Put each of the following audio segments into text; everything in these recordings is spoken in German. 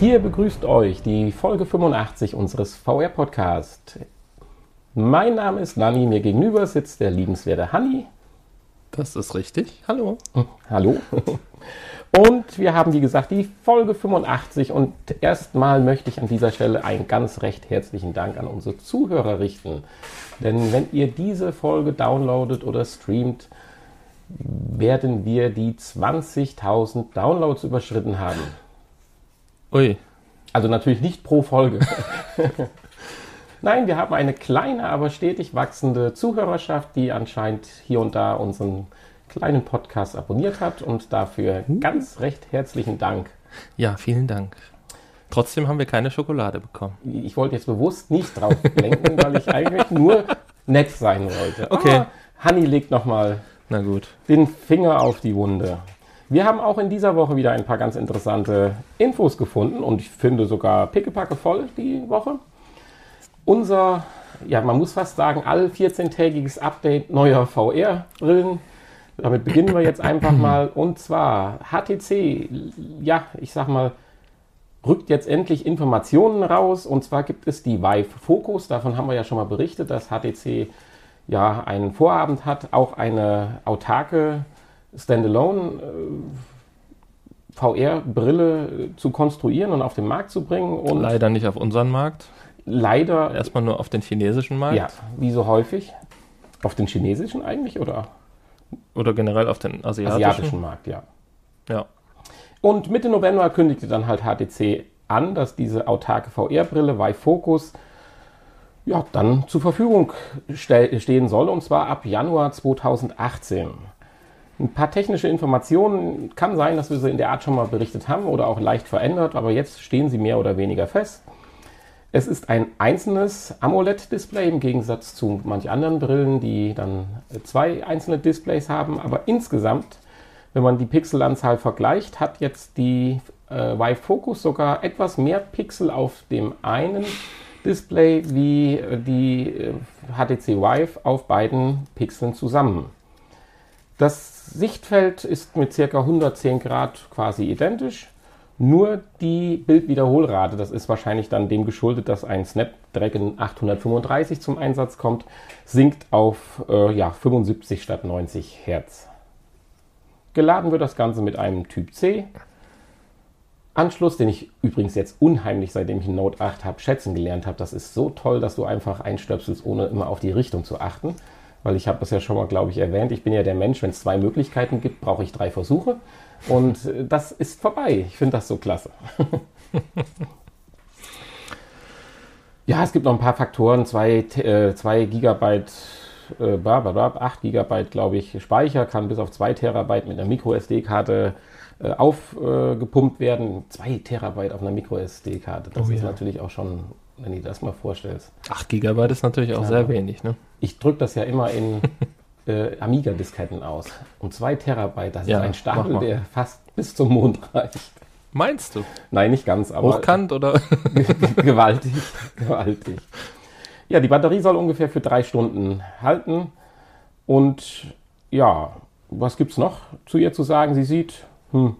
Hier begrüßt euch die Folge 85 unseres VR-Podcast. Mein Name ist Lani, mir gegenüber sitzt der liebenswerte Hanni. Das ist richtig. Hallo. Hallo. Und wir haben, wie gesagt, die Folge 85 und erstmal möchte ich an dieser Stelle einen ganz recht herzlichen Dank an unsere Zuhörer richten. Denn wenn ihr diese Folge downloadet oder streamt, werden wir die 20.000 Downloads überschritten haben. Ui. Also natürlich nicht pro Folge. Nein, wir haben eine kleine, aber stetig wachsende Zuhörerschaft, die anscheinend hier und da unseren kleinen Podcast abonniert hat und dafür ganz recht herzlichen Dank. Ja, vielen Dank. Trotzdem haben wir keine Schokolade bekommen. Ich wollte jetzt bewusst nicht drauf lenken, weil ich eigentlich nur nett sein wollte. Okay. Aber Hanni legt nochmal Na gut. den Finger auf die Wunde. Wir haben auch in dieser Woche wieder ein paar ganz interessante Infos gefunden und ich finde sogar pickepacke voll die Woche. Unser, ja, man muss fast sagen, all 14-tägiges Update neuer VR-Brillen. Damit beginnen wir jetzt einfach mal. Und zwar HTC, ja, ich sag mal, rückt jetzt endlich Informationen raus. Und zwar gibt es die Vive Focus. Davon haben wir ja schon mal berichtet, dass HTC ja einen Vorabend hat, auch eine autarke Standalone äh, VR-Brille zu konstruieren und auf den Markt zu bringen. Und Leider nicht auf unseren Markt. leider, Erstmal nur auf den chinesischen Markt. ja, wie so häufig, auf den chinesischen eigentlich oder Oder generell auf den asiatischen. asiatischen Markt, ja. Ja. Und Mitte November kündigte dann halt HTC an, dass diese autarke VR-Brille Focus ja, dann zur Verfügung ste stehen soll, und zwar ab Januar 2018. Ein paar technische Informationen kann sein, dass wir sie in der Art schon mal berichtet haben oder auch leicht verändert, aber jetzt stehen sie mehr oder weniger fest. Es ist ein einzelnes AMOLED-Display im Gegensatz zu manch anderen Brillen, die dann zwei einzelne Displays haben. Aber insgesamt, wenn man die Pixelanzahl vergleicht, hat jetzt die äh, Vive Focus sogar etwas mehr Pixel auf dem einen Display wie äh, die äh, HTC Vive auf beiden Pixeln zusammen. Das Sichtfeld ist mit ca. 110 Grad quasi identisch. Nur die Bildwiederholrate, das ist wahrscheinlich dann dem geschuldet, dass ein Snapdragon 835 zum Einsatz kommt, sinkt auf äh, ja, 75 statt 90 Hertz. Geladen wird das Ganze mit einem Typ C. Anschluss, den ich übrigens jetzt unheimlich, seitdem ich einen Note 8 habe, schätzen gelernt habe. Das ist so toll, dass du einfach einstöpselst, ohne immer auf die Richtung zu achten. Weil ich habe das ja schon mal, glaube ich, erwähnt. Ich bin ja der Mensch, wenn es zwei Möglichkeiten gibt, brauche ich drei Versuche. Und äh, das ist vorbei. Ich finde das so klasse. ja, es gibt noch ein paar Faktoren. 2 äh, zwei Gigabyte, äh, bla, bla, bla, 8 Gigabyte, glaube ich, Speicher kann bis auf 2 Terabyte mit einer Micro-SD-Karte äh, aufgepumpt werden. 2 Terabyte auf einer Micro-SD-Karte. Das Oh ist ja. natürlich auch schon, wenn du dir das mal vorstellst. 8 Gigabyte ist natürlich auch Klar. sehr wenig, ne? Ich drücke das ja immer in äh, Amiga-Disketten aus. Und 2 Terabyte, das Ja, ist ein Stapel, der fast bis zum Mond reicht. Meinst du? Nein, nicht ganz, aber Hochkant oder? gewaltig, gewaltig. Ja, die Batterie soll ungefähr für drei Stunden halten. Und ja, was gibt's noch zu ihr zu sagen? Sie sieht hm,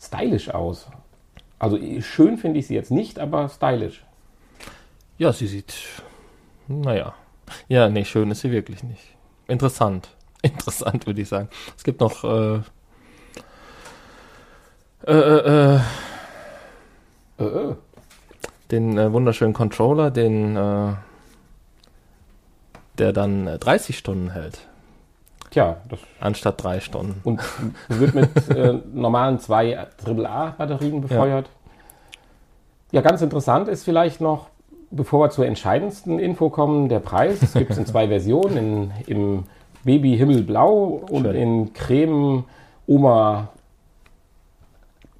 stylisch aus. Also schön finde ich sie jetzt nicht, aber stylisch. Ja, sie sieht. Naja. Ja, nee, schön ist sie wirklich nicht. Interessant. Interessant, würde ich sagen. Es gibt noch. Äh, äh, äh, äh, Äh, äh. den äh, wunderschönen Controller, den, äh, der dann äh, 30 Stunden hält, Tja, das anstatt drei Stunden. und wird mit äh, normalen zwei AAA-Batterien befeuert. Ja. ganz interessant ist vielleicht noch, bevor wir zur entscheidendsten Info kommen, der Preis. Es gibt es in zwei Versionen, in, im Baby Himmelblau und Schön. in Creme Oma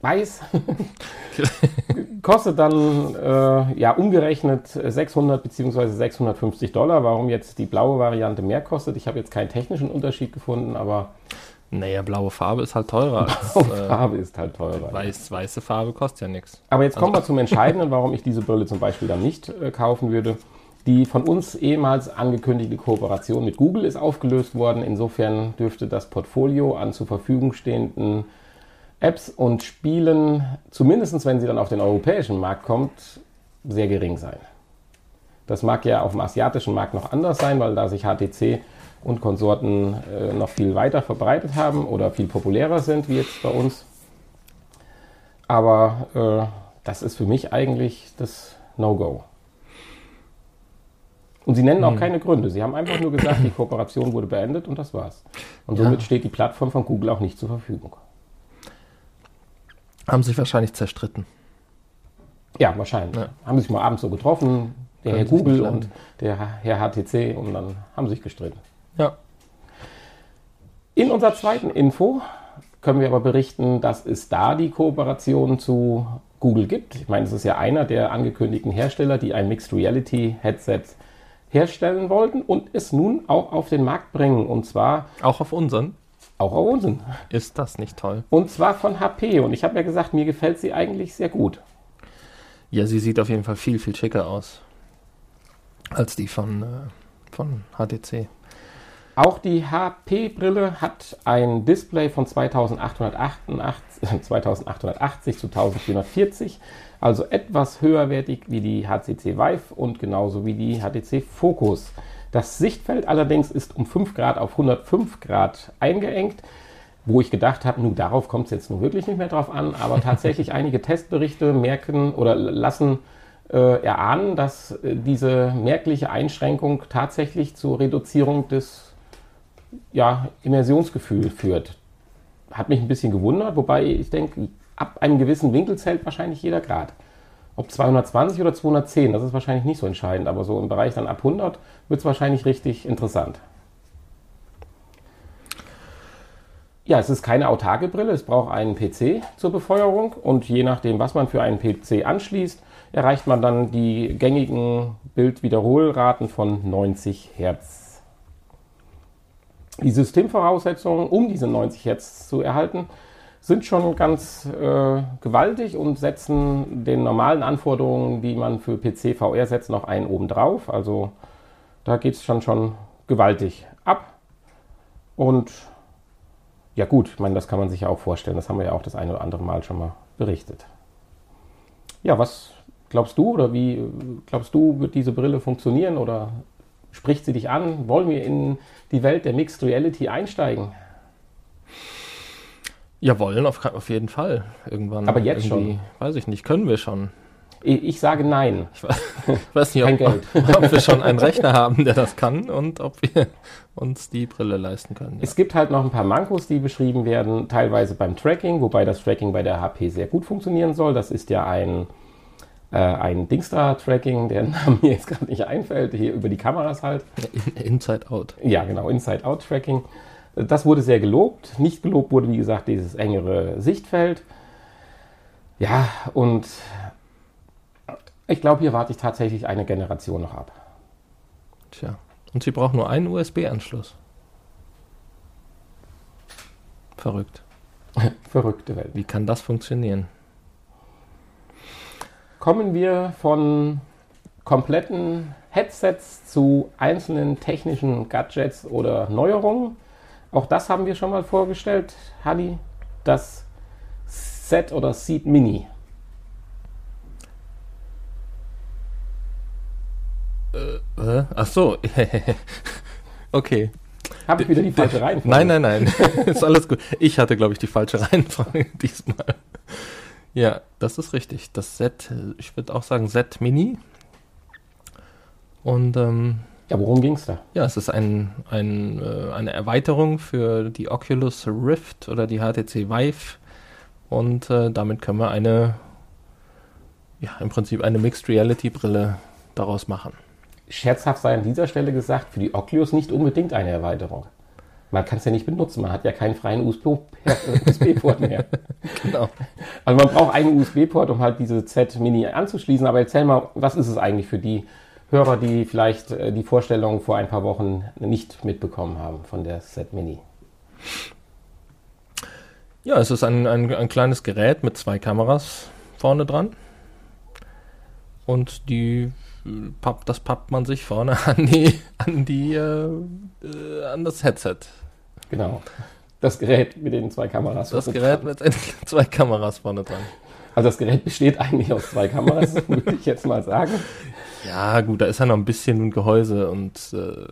Weiß. Kostet dann äh, ja umgerechnet 600 bzw. 650 Dollar. Warum jetzt die blaue Variante mehr kostet? Ich habe jetzt keinen technischen Unterschied gefunden, aber Naja, blaue Farbe ist halt teurer als äh, Farbe ist halt teurer. weiß, weiße Farbe, kostet ja nichts. Aber jetzt kommen wir zum Entscheidenden, warum ich diese Brille zum Beispiel dann nicht äh, kaufen würde. Die von uns ehemals angekündigte Kooperation mit Google ist aufgelöst worden. Insofern dürfte das Portfolio an zur Verfügung stehenden Apps und Spielen, zumindest wenn sie dann auf den europäischen Markt kommt, sehr gering sein. Das mag ja auf dem asiatischen Markt noch anders sein, weil da sich HTC und Konsorten äh, noch viel weiter verbreitet haben oder viel populärer sind wie jetzt bei uns. Aber äh, das ist für mich eigentlich das No-Go. Und sie nennen auch hm. keine Gründe. Sie haben einfach nur gesagt, die Kooperation wurde beendet und das war's. Und somit ja. steht die Plattform von Google auch nicht zur Verfügung. Haben sich wahrscheinlich zerstritten. Ja, wahrscheinlich. Ja. Haben sich mal abends so getroffen, der Können Herr Google und der Herr HTC, und dann haben sie sich gestritten. Ja. In unserer zweiten Info können wir aber berichten, dass es da die Kooperation zu Google gibt. Ich meine, es ist ja einer der angekündigten Hersteller, die ein Mixed Reality Headset herstellen wollten und es nun auch auf den Markt bringen. Und zwar. Auch auf unseren? Auch auf unseren. Ist das nicht toll? Und zwar von HP. Und ich habe ja gesagt, mir gefällt sie eigentlich sehr gut. Ja, sie sieht auf jeden Fall viel, viel schicker aus. Als die von, äh, von HTC. Auch die HP-Brille hat ein Display von 2888, 2880 zu 1440, also etwas höherwertig wie die HTC Vive und genauso wie die HTC Focus. Das Sichtfeld allerdings ist um 5 Grad auf 105 Grad eingeengt, wo ich gedacht habe, nun darauf kommt es jetzt nun wirklich nicht mehr drauf an, aber tatsächlich einige Testberichte merken oder lassen äh, erahnen, dass äh, diese merkliche Einschränkung tatsächlich zur Reduzierung des ja, Immersionsgefühl führt. Hat mich ein bisschen gewundert, wobei ich denke, ab einem gewissen Winkel zählt wahrscheinlich jeder Grad. Ob 220 oder 210, das ist wahrscheinlich nicht so entscheidend, aber so im Bereich dann ab 100 wird es wahrscheinlich richtig interessant. Ja, es ist keine autarke Brille, es braucht einen PC zur Befeuerung und je nachdem, was man für einen PC anschließt, erreicht man dann die gängigen Bildwiederholraten von 90 Hertz. Die Systemvoraussetzungen, um diese 90 Hertz zu erhalten, sind schon ganz äh, gewaltig und setzen den normalen Anforderungen, die man für PC VR setzt, noch einen obendrauf. Also da geht es schon schon gewaltig ab. Und ja gut, ich meine, das kann man sich ja auch vorstellen. Das haben wir ja auch das eine oder andere Mal schon mal berichtet. Ja, was glaubst du oder wie glaubst du, wird diese Brille funktionieren oder Spricht sie dich an? Wollen wir in die Welt der Mixed Reality einsteigen? Ja, wollen auf, auf jeden Fall. Irgendwann. Aber jetzt schon? Weiß ich nicht. Können wir schon? Ich, sage nein. Ich weiß, nicht, ob, ob, wir schon einen Rechner haben, der das kann und ob wir uns die Brille leisten können. Ja. Es gibt halt noch ein paar Mankos, die beschrieben werden, teilweise beim Tracking, wobei das Tracking bei der HP sehr gut funktionieren soll. Das ist ja ein äh, ein Dingstar-Tracking, der Name mir jetzt gerade nicht einfällt, hier über die Kameras halt. Inside-Out. Ja, genau, Inside-Out-Tracking. Das wurde sehr gelobt. Nicht gelobt wurde, wie gesagt, dieses engere Sichtfeld. Ja, und ich glaube, hier warte ich tatsächlich eine Generation noch ab. Tja, und sie braucht nur einen USB-Anschluss. Verrückt. Verrückte Welt. Wie kann das funktionieren? Kommen wir von kompletten Headsets zu einzelnen technischen Gadgets oder Neuerungen. Auch das haben wir schon mal vorgestellt, Hadi, das Set oder Seed Mini. Äh, äh, ach so. okay. Habe ich wieder die falsche Reihenfolge? Nein, nein, nein. ist alles gut. Ich hatte, glaube ich, die falsche Reihenfolge diesmal. Ja, das ist richtig. Das Set, ich würde auch sagen Set Mini. Und ähm, ja, worum ging es da? Ja, es ist ein, ein, äh, eine Erweiterung für die Oculus Rift oder die HTC Vive. Und äh, damit können wir eine, ja, im Prinzip eine Mixed Reality Brille daraus machen. Scherzhaft sei an dieser Stelle gesagt, für die Oculus nicht unbedingt eine Erweiterung man kann es ja nicht benutzen. Man hat ja keinen freien USB-Port mehr. genau. Also man braucht einen USB-Port, um halt diese Z-Mini anzuschließen. Aber erzähl mal, was ist es eigentlich für die Hörer, die vielleicht äh, die Vorstellung vor ein paar Wochen nicht mitbekommen haben von der Z-Mini? Ja, es ist ein, ein, ein kleines Gerät mit zwei Kameras vorne dran. Und die pappt, das pappt man sich vorne an die, an die, äh, äh, an das Headset Genau. Das Gerät mit den zwei Kameras. Das Gerät mit zwei Kameras vorne dran. Also das Gerät besteht eigentlich aus zwei Kameras, würde ich jetzt mal sagen. Ja, gut, da ist ja noch ein bisschen ein Gehäuse und äh,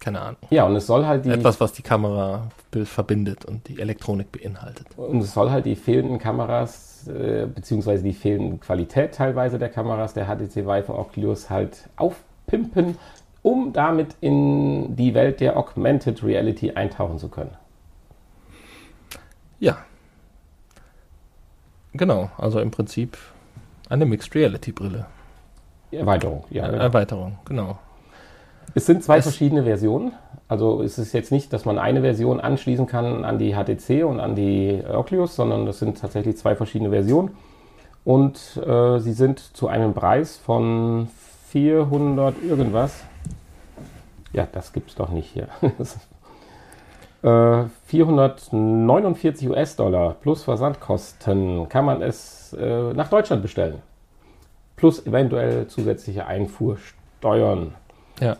keine Ahnung. Ja, und es soll halt die. Etwas, was die Kamera verbindet und die Elektronik beinhaltet. Und es soll halt die fehlenden Kameras, äh, beziehungsweise die fehlende Qualität teilweise der Kameras der HTC Vive und Oculus halt aufpimpen, um damit in die Welt der Augmented Reality eintauchen zu können. Ja. Genau, also im Prinzip eine Mixed Reality Brille. Erweiterung, ja. Genau. Erweiterung, genau. Es sind zwei es verschiedene Versionen. Also es ist jetzt nicht, dass man eine Version anschließen kann an die HTC und an die Oculus, sondern das sind tatsächlich zwei verschiedene Versionen. Und äh, sie sind zu einem Preis von 400 irgendwas. Ja, das gibt es doch nicht hier. äh, 449 US-Dollar plus Versandkosten kann man es äh, nach Deutschland bestellen. Plus eventuell zusätzliche Einfuhrsteuern. Ja.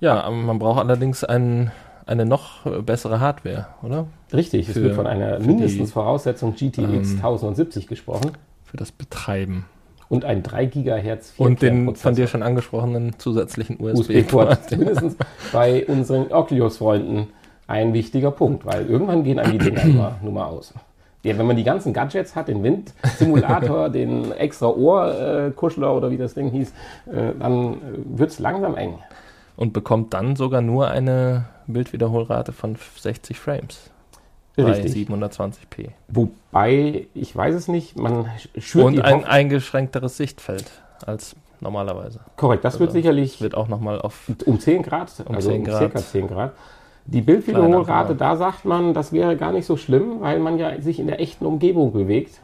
Ja, man braucht allerdings ein, eine noch bessere Hardware, oder? Richtig, es wird von einer mindestens die, Voraussetzung GTX ähm, 1070 gesprochen. Für das Betreiben. Und ein 3 GHz Und den von dir schon angesprochenen zusätzlichen USB-Port. USB mindestens bei unseren Oculus-Freunden ein wichtiger Punkt, weil irgendwann gehen einem die Dinger nur, nur mal aus. Ja, wenn man die ganzen Gadgets hat, den Windsimulator, den extra Ohrkuschler oder wie das Ding hieß, äh, dann wird es langsam eng und bekommt dann sogar nur eine Bildwiederholrate von 60 Frames. Richtig. Bei 720p. Wobei, ich weiß es nicht, man schürt Und ein eingeschränkteres Sichtfeld als normalerweise. Korrekt, das also wird sicherlich. Wird auch nochmal auf. Um 10 Grad, um also 10 um circa 10 Grad. Die Bildwiederholrate, da sagt man, das wäre gar nicht so schlimm, weil man ja sich in der echten Umgebung bewegt.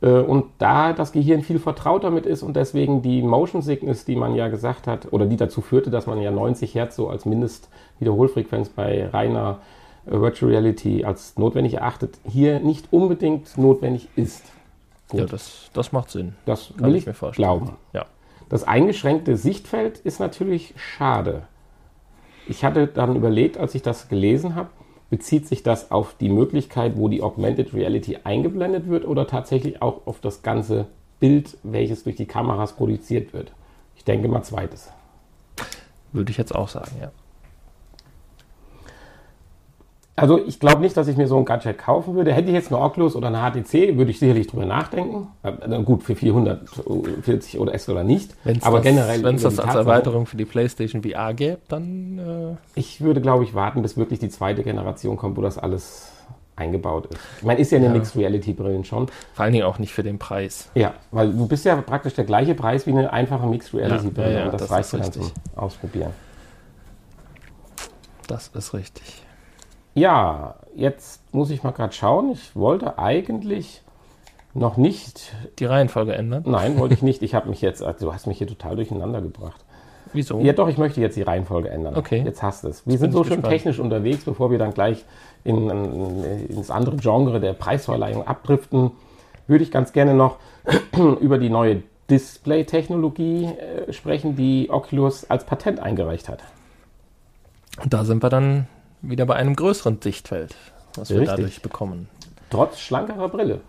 Äh, und da das Gehirn viel vertraut damit ist und deswegen die Motion Sickness, die man ja gesagt hat, oder die dazu führte, dass man ja 90 Hertz so als Mindestwiederholfrequenz bei reiner äh, Virtual Reality als notwendig erachtet, hier nicht unbedingt notwendig ist. Gut. Ja, das, das macht Sinn. Das Kann will ich, mir vorstellen. glauben. Ja. Das eingeschränkte Sichtfeld ist natürlich schade. Ich hatte dann überlegt, als ich das gelesen habe, Bezieht sich das auf die Möglichkeit, wo die Augmented Reality eingeblendet wird oder tatsächlich auch auf das ganze Bild, welches durch die Kameras produziert wird? Ich denke mal zweites. Würde ich jetzt auch sagen, ja. Also ich glaube nicht, dass ich mir so ein Gadget kaufen würde. Hätte ich jetzt eine Oculus oder eine HTC, würde ich sicherlich drüber nachdenken. Äh, gut, für 440 oder S oder nicht. Wenn's aber das, generell. Wenn es das als Erweiterung für die PlayStation VR gäbe, dann. Äh ich würde, glaube ich, warten, bis wirklich die zweite Generation kommt, wo das alles eingebaut ist. Ich meine, ist ja eine ja. Mixed Reality Brillen schon. Vor allen Dingen auch nicht für den Preis. Ja, weil du bist ja praktisch der gleiche Preis wie eine einfache Mixed Reality Brille ja, ja, und das, das reicht dann zum Ausprobieren. Das ist richtig. Ja, jetzt muss ich mal gerade schauen. Ich wollte eigentlich noch nicht. Die Reihenfolge ändern? Nein, wollte ich nicht. Ich habe mich jetzt, also du hast mich hier total durcheinander gebracht. Wieso? Ja, doch, ich möchte jetzt die Reihenfolge ändern. Okay. Jetzt hast du es. Wir sind so schön technisch unterwegs, bevor wir dann gleich in, in, ins andere Genre der Preisverleihung abdriften, würde ich ganz gerne noch über die neue Display-Technologie äh, sprechen, die Oculus als Patent eingereicht hat. Da sind wir dann wieder bei einem größeren Sichtfeld, was wir Richtig. dadurch bekommen. Trotz schlankerer Brille.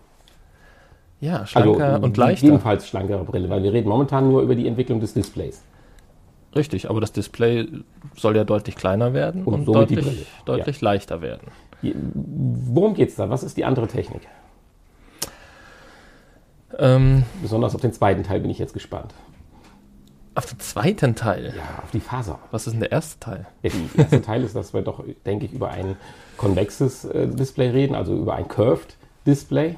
Ja, schlanker also, und leichter. Jedenfalls schlankere Brille, weil wir reden momentan nur über die Entwicklung des Displays. Richtig, aber das Display soll ja deutlich kleiner werden und, und deutlich, deutlich ja. leichter werden. Worum geht es da? Was ist die andere Technik? Ähm, Besonders auf den zweiten Teil bin ich jetzt gespannt. Auf den zweiten Teil? Ja, auf die Faser. Was ist denn der erste Teil? Ja, der erste Teil ist, dass wir doch, denke ich, über ein konvexes äh, Display reden, also über ein Curved Display,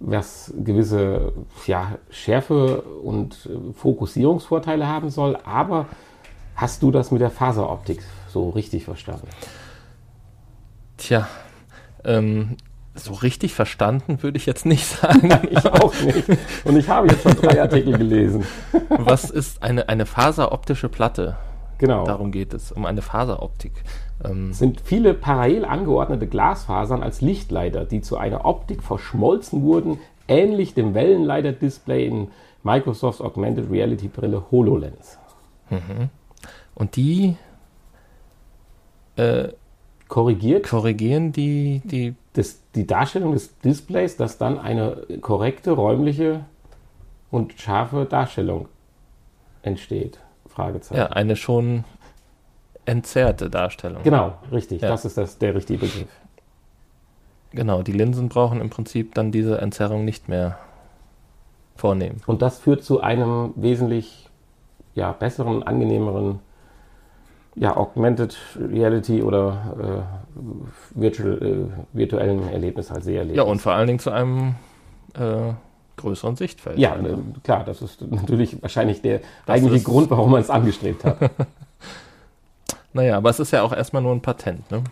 was gewisse ja, Schärfe und äh, Fokussierungsvorteile haben soll. Aber hast du das mit der Faseroptik so richtig verstanden? Tja, ähm, so richtig verstanden würde ich jetzt nicht sagen. ich auch nicht. Und ich habe jetzt schon drei Artikel gelesen. Was ist eine, eine faseroptische Platte? Genau. Darum geht es, um eine Faseroptik. Ähm sind viele parallel angeordnete Glasfasern als Lichtleiter, die zu einer Optik verschmolzen wurden, ähnlich dem Wellenleiter-Display in Microsofts Augmented Reality Brille HoloLens. Mhm. Und die äh, korrigiert korrigieren die, die das, die Darstellung des Displays, dass dann eine korrekte räumliche und scharfe Darstellung entsteht. Fragezeichen. ja, eine schon entzerrte Darstellung. Genau, richtig. Ja. Das ist das, der richtige Begriff. Genau, die Linsen brauchen im Prinzip dann diese Entzerrung nicht mehr vornehmen. Und das führt zu einem wesentlich ja, besseren, angenehmeren ja, Augmented Reality oder äh, virtual, äh, virtuellen Erlebnis als Seherlebnis. Ja, und vor allen Dingen zu einem äh, größeren Sichtfeld. Ja, äh, klar, das ist natürlich wahrscheinlich der eigentliche ist- Grund, warum man es angestrebt hat. Naja, aber es ist ja auch erstmal nur ein Patent, ne?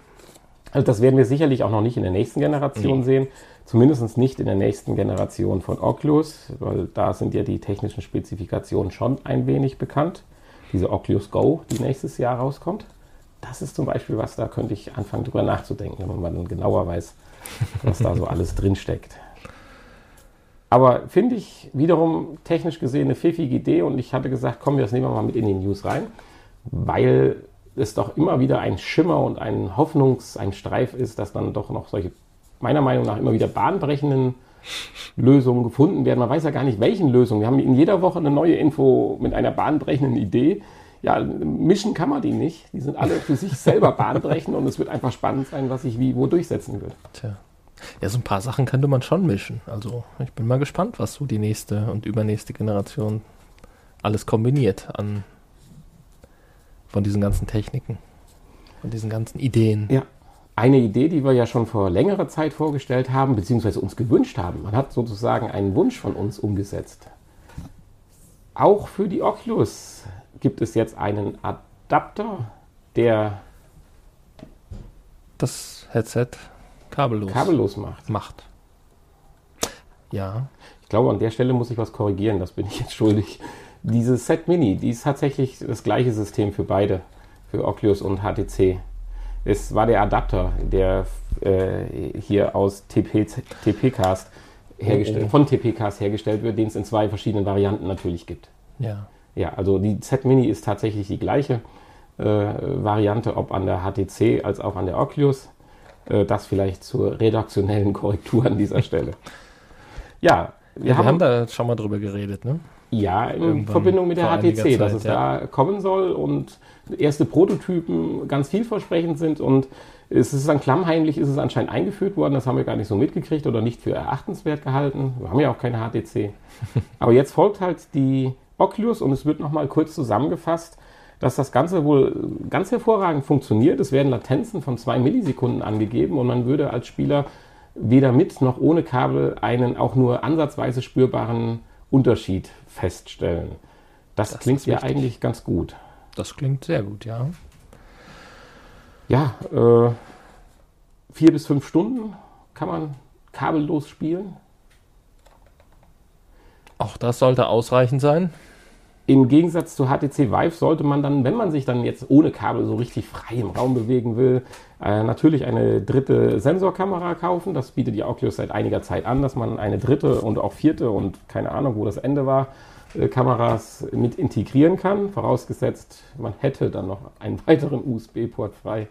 Also das werden wir sicherlich auch noch nicht in der nächsten Generation Nee. sehen. Zumindest nicht in der nächsten Generation von Oculus, weil da sind ja die technischen Spezifikationen schon ein wenig bekannt. Diese Oculus Go, die nächstes Jahr rauskommt. Das ist zum Beispiel was, da könnte ich anfangen drüber nachzudenken, wenn man dann genauer weiß, was da so alles drinsteckt. Aber finde ich wiederum technisch gesehen eine pfiffige Idee und ich hatte gesagt, komm, das nehmen wir mal mit in die News rein, weil es doch immer wieder ein Schimmer und ein Hoffnungs-, ein Streif ist, dass dann doch noch solche, meiner Meinung nach, immer wieder bahnbrechenden Lösungen gefunden werden. Man weiß ja gar nicht, welchen Lösungen. Wir haben in jeder Woche eine neue Info mit einer bahnbrechenden Idee. Ja, mischen kann man die nicht. Die sind alle für sich selber bahnbrechend und es wird einfach spannend sein, was sich wie wo durchsetzen wird. Tja. Ja, so ein paar Sachen könnte man schon mischen. Also, ich bin mal gespannt, was so die nächste und übernächste Generation alles kombiniert an von diesen ganzen Techniken, von diesen ganzen Ideen. Ja. Eine Idee, die wir ja schon vor längerer Zeit vorgestellt haben, beziehungsweise uns gewünscht haben. Man hat sozusagen einen Wunsch von uns umgesetzt. Auch für die Oculus gibt es jetzt einen Adapter, der Das Headset kabellos, kabellos macht. macht. Ja, Ich glaube, an der Stelle muss ich was korrigieren, das bin ich jetzt schuldig. Diese Set Mini, die ist tatsächlich das gleiche System für beide, für Oculus und HTC. Es war der Adapter, der äh, hier aus TP, TP-Cast hergestellt, Oh, oh. von TP-Cast hergestellt wird, den es in zwei verschiedenen Varianten natürlich gibt. ja. Ja, also die Z Mini ist tatsächlich die gleiche äh, Variante, ob an der HTC als auch an der Oculus. Äh, das vielleicht zur redaktionellen Korrektur an dieser Stelle. Ja, Wir, haben, da schon mal drüber geredet, ne? ja, in Irgendwann Verbindung mit der HTC, dass Zeit, es ja. da kommen soll und erste Prototypen ganz vielversprechend sind und es ist dann klammheimlich, ist es anscheinend eingeführt worden, das haben wir gar nicht so mitgekriegt oder nicht für erachtenswert gehalten. Wir haben ja auch keine HTC. Aber jetzt folgt halt die Oculus und es wird nochmal kurz zusammengefasst, dass das Ganze wohl ganz hervorragend funktioniert. Es werden Latenzen von zwei Millisekunden angegeben und man würde als Spieler weder mit noch ohne Kabel einen auch nur ansatzweise spürbaren Unterschied feststellen. Das, Das klingt ja eigentlich ganz gut. Das klingt sehr gut, ja. Ja, äh, vier bis fünf Stunden kann man kabellos spielen. Auch das sollte ausreichend sein. Im Gegensatz zu HTC Vive sollte man dann, wenn man sich dann jetzt ohne Kabel so richtig frei im Raum bewegen will, äh, natürlich eine dritte Sensorkamera kaufen. Das bietet die Oculus seit einiger Zeit an, dass man eine dritte und auch vierte und keine Ahnung, wo das Ende war, Kameras mit integrieren kann. Vorausgesetzt, man hätte dann noch einen weiteren USB-Port frei.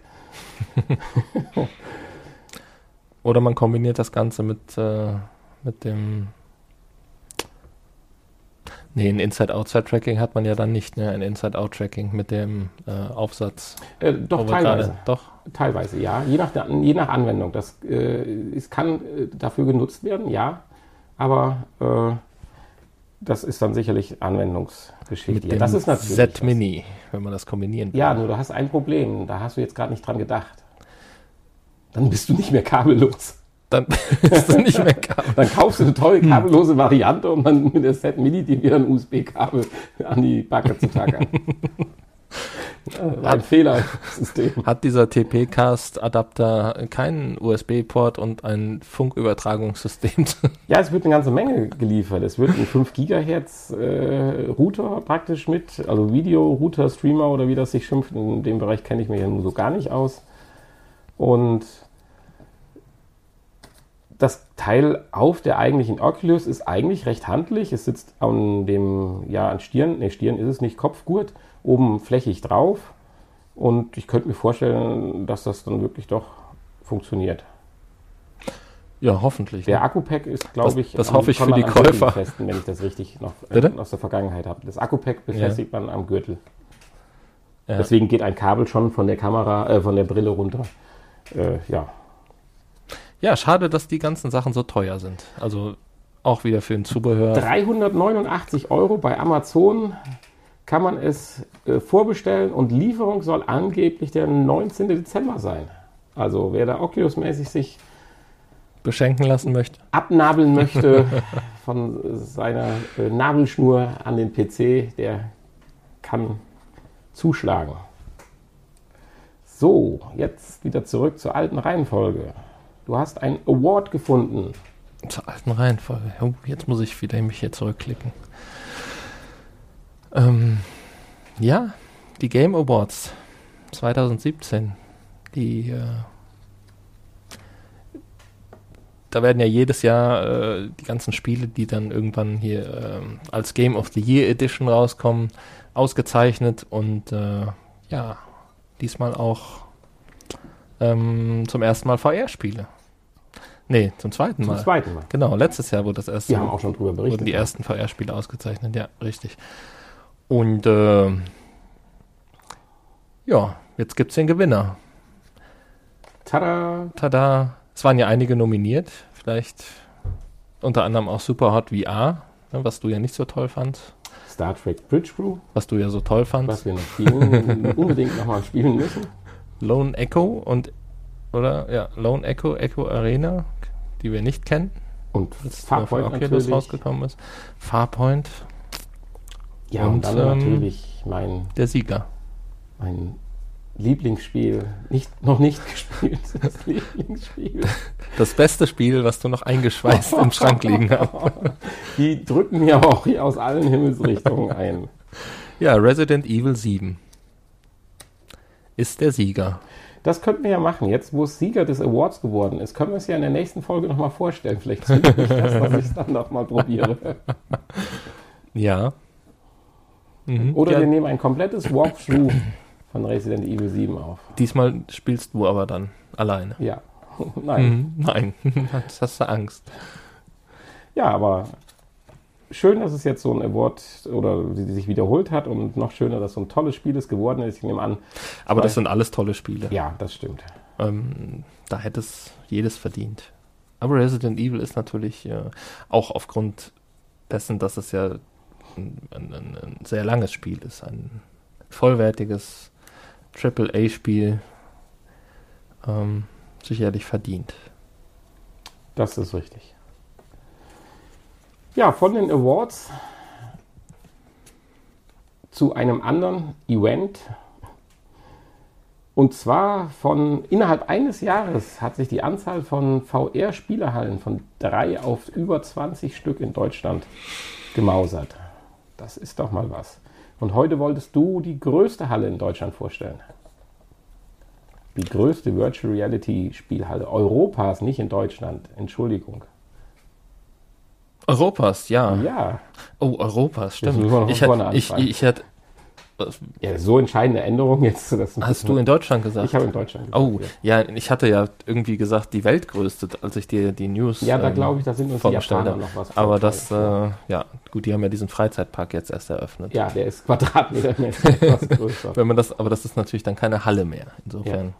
Oder man kombiniert das Ganze mit, äh, mit dem. Nee, ein Inside-Outside-Tracking hat man ja dann nicht, ne? Ein Inside-Out-Tracking mit dem äh, Aufsatz. Äh, doch, teilweise. gerade- Doch. Teilweise, ja. Je nach, der- je nach Anwendung. Das äh, es kann äh, dafür genutzt werden, ja. Aber äh, das ist dann sicherlich Anwendungsgeschichte. Mit dem das ist natürlich. Z was. Mini, wenn man das kombinieren will. Ja, nur du hast ein Problem. Da hast du jetzt gerade nicht dran gedacht. Dann bist du nicht mehr kabellos. Dann ist es nicht mehr kabel. Dann kaufst du eine Hm. tolle kabellose Variante, um dann mit der Set Mini dir wieder ein USB-Kabel an die Backe zu tackern. Äh, ein Fehler im System. Hat dieser TP-Cast-Adapter keinen USB-Port und ein Funkübertragungssystem? Ja, es wird eine ganze Menge geliefert. Es wird ein 5 Gigahertz äh, Router praktisch mit, also Video-Router, Streamer oder wie das sich schimpft. In dem Bereich kenne ich mich ja nun so gar nicht aus. Und das Teil auf der eigentlichen Oculus ist eigentlich recht handlich. Es sitzt an dem, ja, an Stirn, ne, Stirn ist es nicht, Kopfgurt, oben flächig drauf. Und ich könnte mir vorstellen, dass das dann wirklich doch funktioniert. Ja, hoffentlich. Der ne? Akku-Pack ist, glaube ich, das hoffe ich für die Käufer. befestigen, wenn ich das richtig noch äh, Bitte? aus der Vergangenheit habe. Das Akku-Pack befestigt man am Gürtel. Ja. Deswegen geht ein Kabel schon von der Kamera, äh, von der Brille runter. Äh, ja, ja, schade, dass die ganzen Sachen so teuer sind. Also auch wieder für ein Zubehör. 389 Euro bei Amazon kann man es äh, vorbestellen und Lieferung soll angeblich der 19. Dezember sein. Also wer da Oculus-mäßig sich beschenken lassen möchte. abnabeln möchte von seiner äh, Nabelschnur an den PC, der kann zuschlagen. So, jetzt wieder zurück zur alten Reihenfolge. Du hast einen Award gefunden. Zur alten Reihenfolge. Oh, jetzt muss ich wieder mich hier zurückklicken. Ähm, ja, die Game Awards 2017. Die, äh, da werden ja jedes Jahr äh, die ganzen Spiele, die dann irgendwann hier ähm, als Game of the Year Edition rauskommen, ausgezeichnet und äh, ja, diesmal auch ähm, zum ersten Mal VR-Spiele. Nee, zum zweiten Zum Mal. zweiten Mal. Genau, letztes Jahr wurde das erste Wir haben auch schon drüber wurden berichtet. die ersten VR-Spiele ausgezeichnet, ja, richtig. Und äh, ja, jetzt gibt es den Gewinner. Tada! Tada! Es waren ja einige nominiert, vielleicht unter anderem auch Superhot VR, ne, was du ja nicht so toll fandst, Star Trek Bridge Crew, was du ja so toll fandst. was wir noch spielen, unbedingt nochmal spielen müssen. Lone Echo und oder ja, Lone Echo, Echo Arena, die wir nicht kennen, Und Farpoint natürlich. rausgekommen ist. Farpoint, Ja, und, Und, dann ähm, natürlich mein, der Sieger. mein Lieblingsspiel, nicht, noch nicht gespielt, das Lieblingsspiel. Das beste Spiel, was du noch eingeschweißt im Schrank liegen hast. Die drücken mir auch hier aus allen Himmelsrichtungen ein. Ja, Resident Evil 7 ist der Sieger. Das könnten wir ja machen. Jetzt, wo es Sieger des Awards geworden ist, können wir es ja in der nächsten Folge nochmal vorstellen. Vielleicht zündet mich das, dass ich es dann nochmal probiere. Ja. Mhm. Oder ja, wir nehmen ein komplettes Walkthrough von Resident Evil 7 auf. Diesmal spielst du aber dann alleine. Ja. Nein. Mhm. Nein, das hast du Angst. Ja, aber schön, dass es jetzt so ein Award oder die, sich wiederholt hat und noch schöner, dass so ein tolles Spiel es geworden ist. Ich nehme an, Aber das sind alles tolle Spiele. ja, das stimmt. Ähm, da hätte es jedes verdient. Aber Resident Evil ist natürlich äh, auch aufgrund dessen, dass es ja ein, ein, ein, sehr langes Spiel ist, ein vollwertiges Triple-A-Spiel, ähm, sicherlich verdient. Das ist richtig. Ja, von den Awards zu einem anderen Event. Und zwar von innerhalb eines Jahres hat sich die Anzahl von VR-Spielehallen von drei auf über 20 Stück in Deutschland gemausert. Das ist doch mal was. Und heute wolltest du die größte Halle in Deutschland vorstellen. Die größte Virtual Reality Spielhalle Europas, nicht in Deutschland. Entschuldigung. Europas, ja. Ja, Oh, Europas, stimmt. Ich, hatte, ich, ich hatte, ja so entscheidende Änderung jetzt. Das hast du in Deutschland gesagt? Ich habe in Deutschland gesagt, Oh, ja, ich hatte ja irgendwie gesagt, die weltgrößte, als ich dir die News. Ja, da ähm, glaube ich, da sind uns die Japaner noch was Aber das, äh, ja, gut, die haben ja diesen Freizeitpark jetzt erst eröffnet. Ja, der ist quadratmetermäßig etwas größer. Wenn man das, aber das ist natürlich dann keine Halle mehr. Insofern.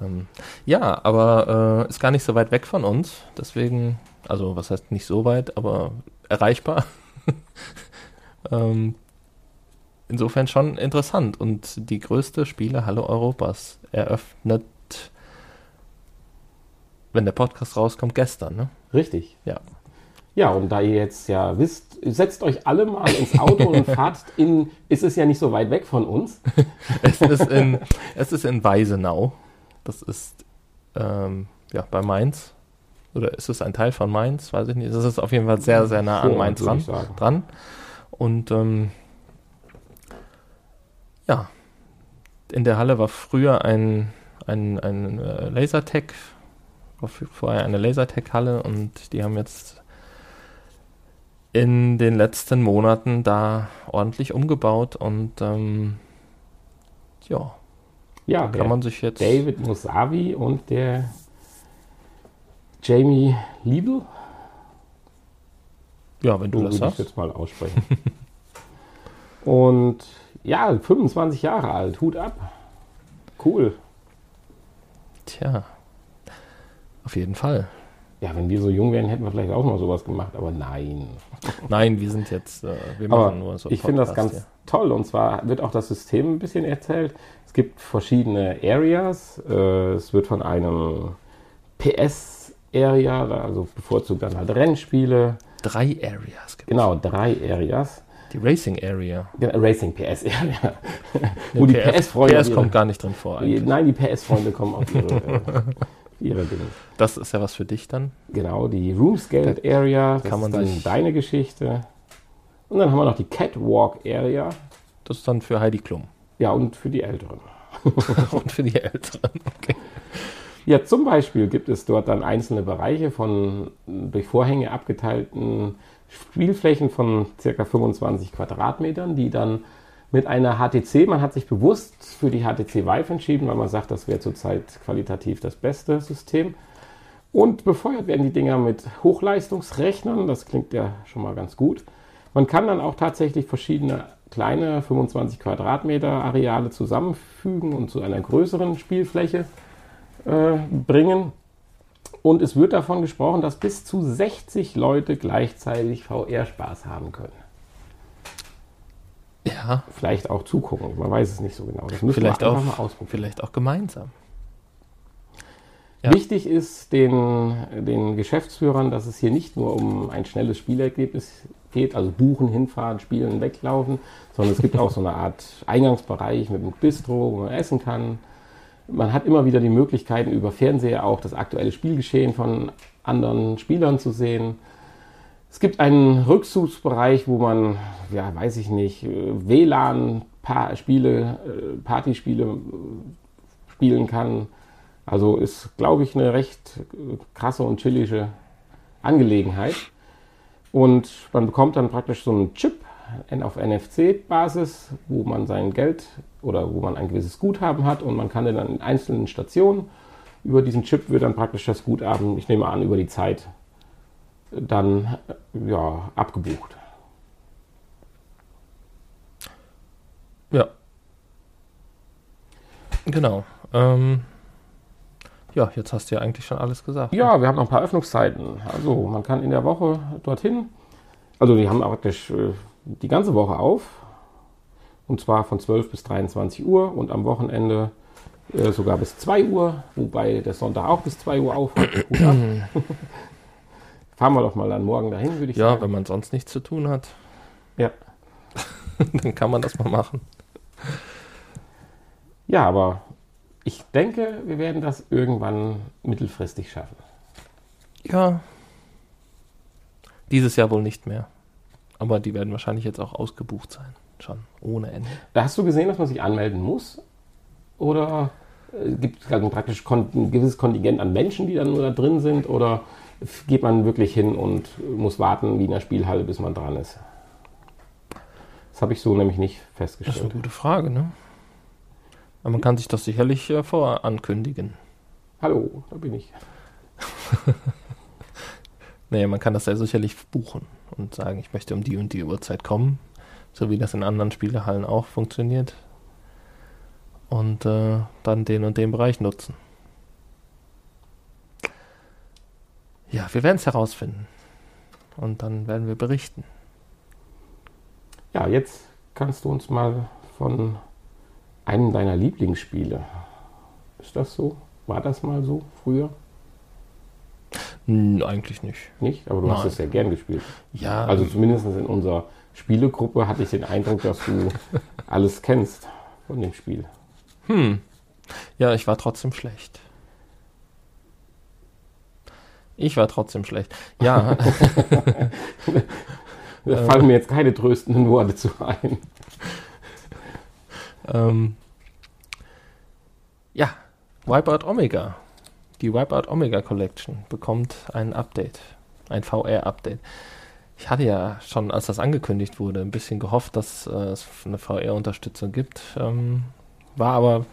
Ja, ähm, ja aber äh, ist gar nicht so weit weg von uns. Deswegen, also was heißt nicht so weit, aber erreichbar. ähm, insofern schon interessant. Und die größte Spielehalle Europas eröffnet, wenn der Podcast rauskommt, gestern, ne? Richtig. Ja. Ja, und da ihr jetzt ja wisst, setzt euch alle mal ins Auto und fahrt in, ist es ja nicht so weit weg von uns. Es ist in, es ist in Weisenau. Das ist ähm, ja bei Mainz. Oder ist es ein Teil von Mainz? Weiß ich nicht. Es ist auf jeden Fall sehr, sehr nah an Mainz dran. dran. Und ähm, ja, in der Halle war früher ein, ein, ein äh, Lasertech, vorher eine Lasertech-Halle und die haben jetzt in den letzten Monaten da ordentlich umgebaut und ähm, ja, Ja, Kann man sich jetzt. David Musavi und der Jamie Liebel. Ja, wenn du So das würde ich sagst. jetzt mal aussprechen. und ja, 25 Jahre alt, Hut ab. Cool. Tja. Auf jeden Fall. Ja, wenn wir so jung wären, hätten wir vielleicht auch mal sowas gemacht, aber nein. Nein, wir sind jetzt, äh, wir Aber machen nur so. ich finde das ganz toll und zwar wird auch das System ein bisschen erzählt. Es gibt verschiedene Areas. Äh, es wird von einem PS-Area, also bevorzugt dann halt Rennspiele. Drei Areas gibt Genau, drei Areas. Die Racing Area. Genau, Racing PS-Area. Nee, Wo die PS PS-Freunde. PS kommt gar nicht drin vor. Die, Eigentlich. nein, die PS-Freunde kommen auf ihre, äh, ihre Dinge. Das ist ja was für dich dann. Genau, die Roomscale Area, das kann man ist dann deine Geschichte. Und dann haben wir noch die Catwalk Area. Das ist dann für Heidi Klum. Ja, und für die Älteren. Und für die Älteren. Okay. Ja, zum Beispiel gibt es dort dann einzelne Bereiche von durch Vorhänge abgeteilten Spielflächen von circa 25 Quadratmetern, die dann mit einer HTC, man hat sich bewusst für die HTC Vive entschieden, weil man sagt, das wäre zurzeit qualitativ das beste System. Und befeuert werden die Dinger mit Hochleistungsrechnern, das klingt ja schon mal ganz gut. Man kann dann auch tatsächlich verschiedene kleine 25 Quadratmeter Areale zusammenfügen und zu einer größeren Spielfläche äh, bringen. Und es wird davon gesprochen, dass bis zu 60 Leute gleichzeitig VR-Spaß haben können. Ja, Vielleicht auch zugucken, man weiß es nicht so genau. Das müssen vielleicht wir auch, einfach mal ausprobieren. vielleicht auch gemeinsam. Ja. Wichtig ist den, den Geschäftsführern, dass es hier nicht nur um ein schnelles Spielergebnis geht, also buchen, hinfahren, spielen, weglaufen, sondern es gibt auch so eine Art Eingangsbereich mit einem Bistro, wo man essen kann. Man hat immer wieder die Möglichkeiten, über Fernseher auch das aktuelle Spielgeschehen von anderen Spielern zu sehen. Es gibt einen Rückzugsbereich, wo man, ja, weiß ich nicht, WLAN-Spiele, Partyspiele äh, spielen kann. Also ist, glaube ich, eine recht äh, krasse und chillige Angelegenheit. Und man bekommt dann praktisch so einen Chip auf NFC-Basis, wo man sein Geld oder wo man ein gewisses Guthaben hat und man kann dann in einzelnen Stationen über diesen Chip wird dann praktisch das Guthaben, ich nehme an, über die Zeit dann ja, abgebucht. Ja. Genau. Ähm, ja, jetzt hast du ja eigentlich schon alles gesagt. Ja, wir haben noch ein paar Öffnungszeiten. Also man kann in der Woche dorthin. Also die haben praktisch äh, die ganze Woche auf. Und zwar von 12 bis 23 Uhr und am Wochenende äh, sogar bis 2 Uhr, wobei der Sonntag auch bis 2 Uhr auf. Fahren wir doch mal dann morgen dahin, würde ich Ja, sagen. wenn man sonst nichts zu tun hat, Ja. dann kann man das mal machen. ja, aber ich denke, wir werden das irgendwann mittelfristig schaffen. Ja. Dieses Jahr wohl nicht mehr. Aber die werden wahrscheinlich jetzt auch ausgebucht sein. Schon. Ohne Ende. Da hast du gesehen, dass man sich anmelden muss? Oder äh, gibt es also praktisch ein gewisses Kontingent an Menschen, die dann nur da drin sind? Oder geht man wirklich hin und muss warten wie in der Spielhalle, bis man dran ist? Das habe ich so nämlich nicht Das ist eine festgestellt. gute Frage, ne? Aber man kann sich das sicherlich äh, vorankündigen. Hallo, da bin ich. Naja, man kann das ja sicherlich buchen und sagen, ich möchte um die und die Uhrzeit kommen. So wie das in anderen Spielehallen auch funktioniert. Und äh, dann den und den Bereich nutzen. Ja, wir werden es herausfinden. Und dann werden wir berichten. Ja, jetzt kannst du uns mal von einem deiner Lieblingsspiele. Ist das so? War das mal so früher? Hm, eigentlich nicht. Nicht? Aber du hast Nein. es ja gern gespielt. Ja, Also zumindest in unserer Spielegruppe hatte ich den Eindruck, dass du alles kennst von dem Spiel. hm. Ja, ich war trotzdem schlecht. Ich war trotzdem schlecht. Ja, Da fallen mir jetzt keine tröstenden Worte zu ein. ähm, ja, Wipeout Omega. Die Wipeout Omega Collection bekommt ein Update, ein VR-Update. Ich hatte ja schon, als das angekündigt wurde, ein bisschen gehofft, dass äh, es eine VR-Unterstützung gibt. Ähm, war aber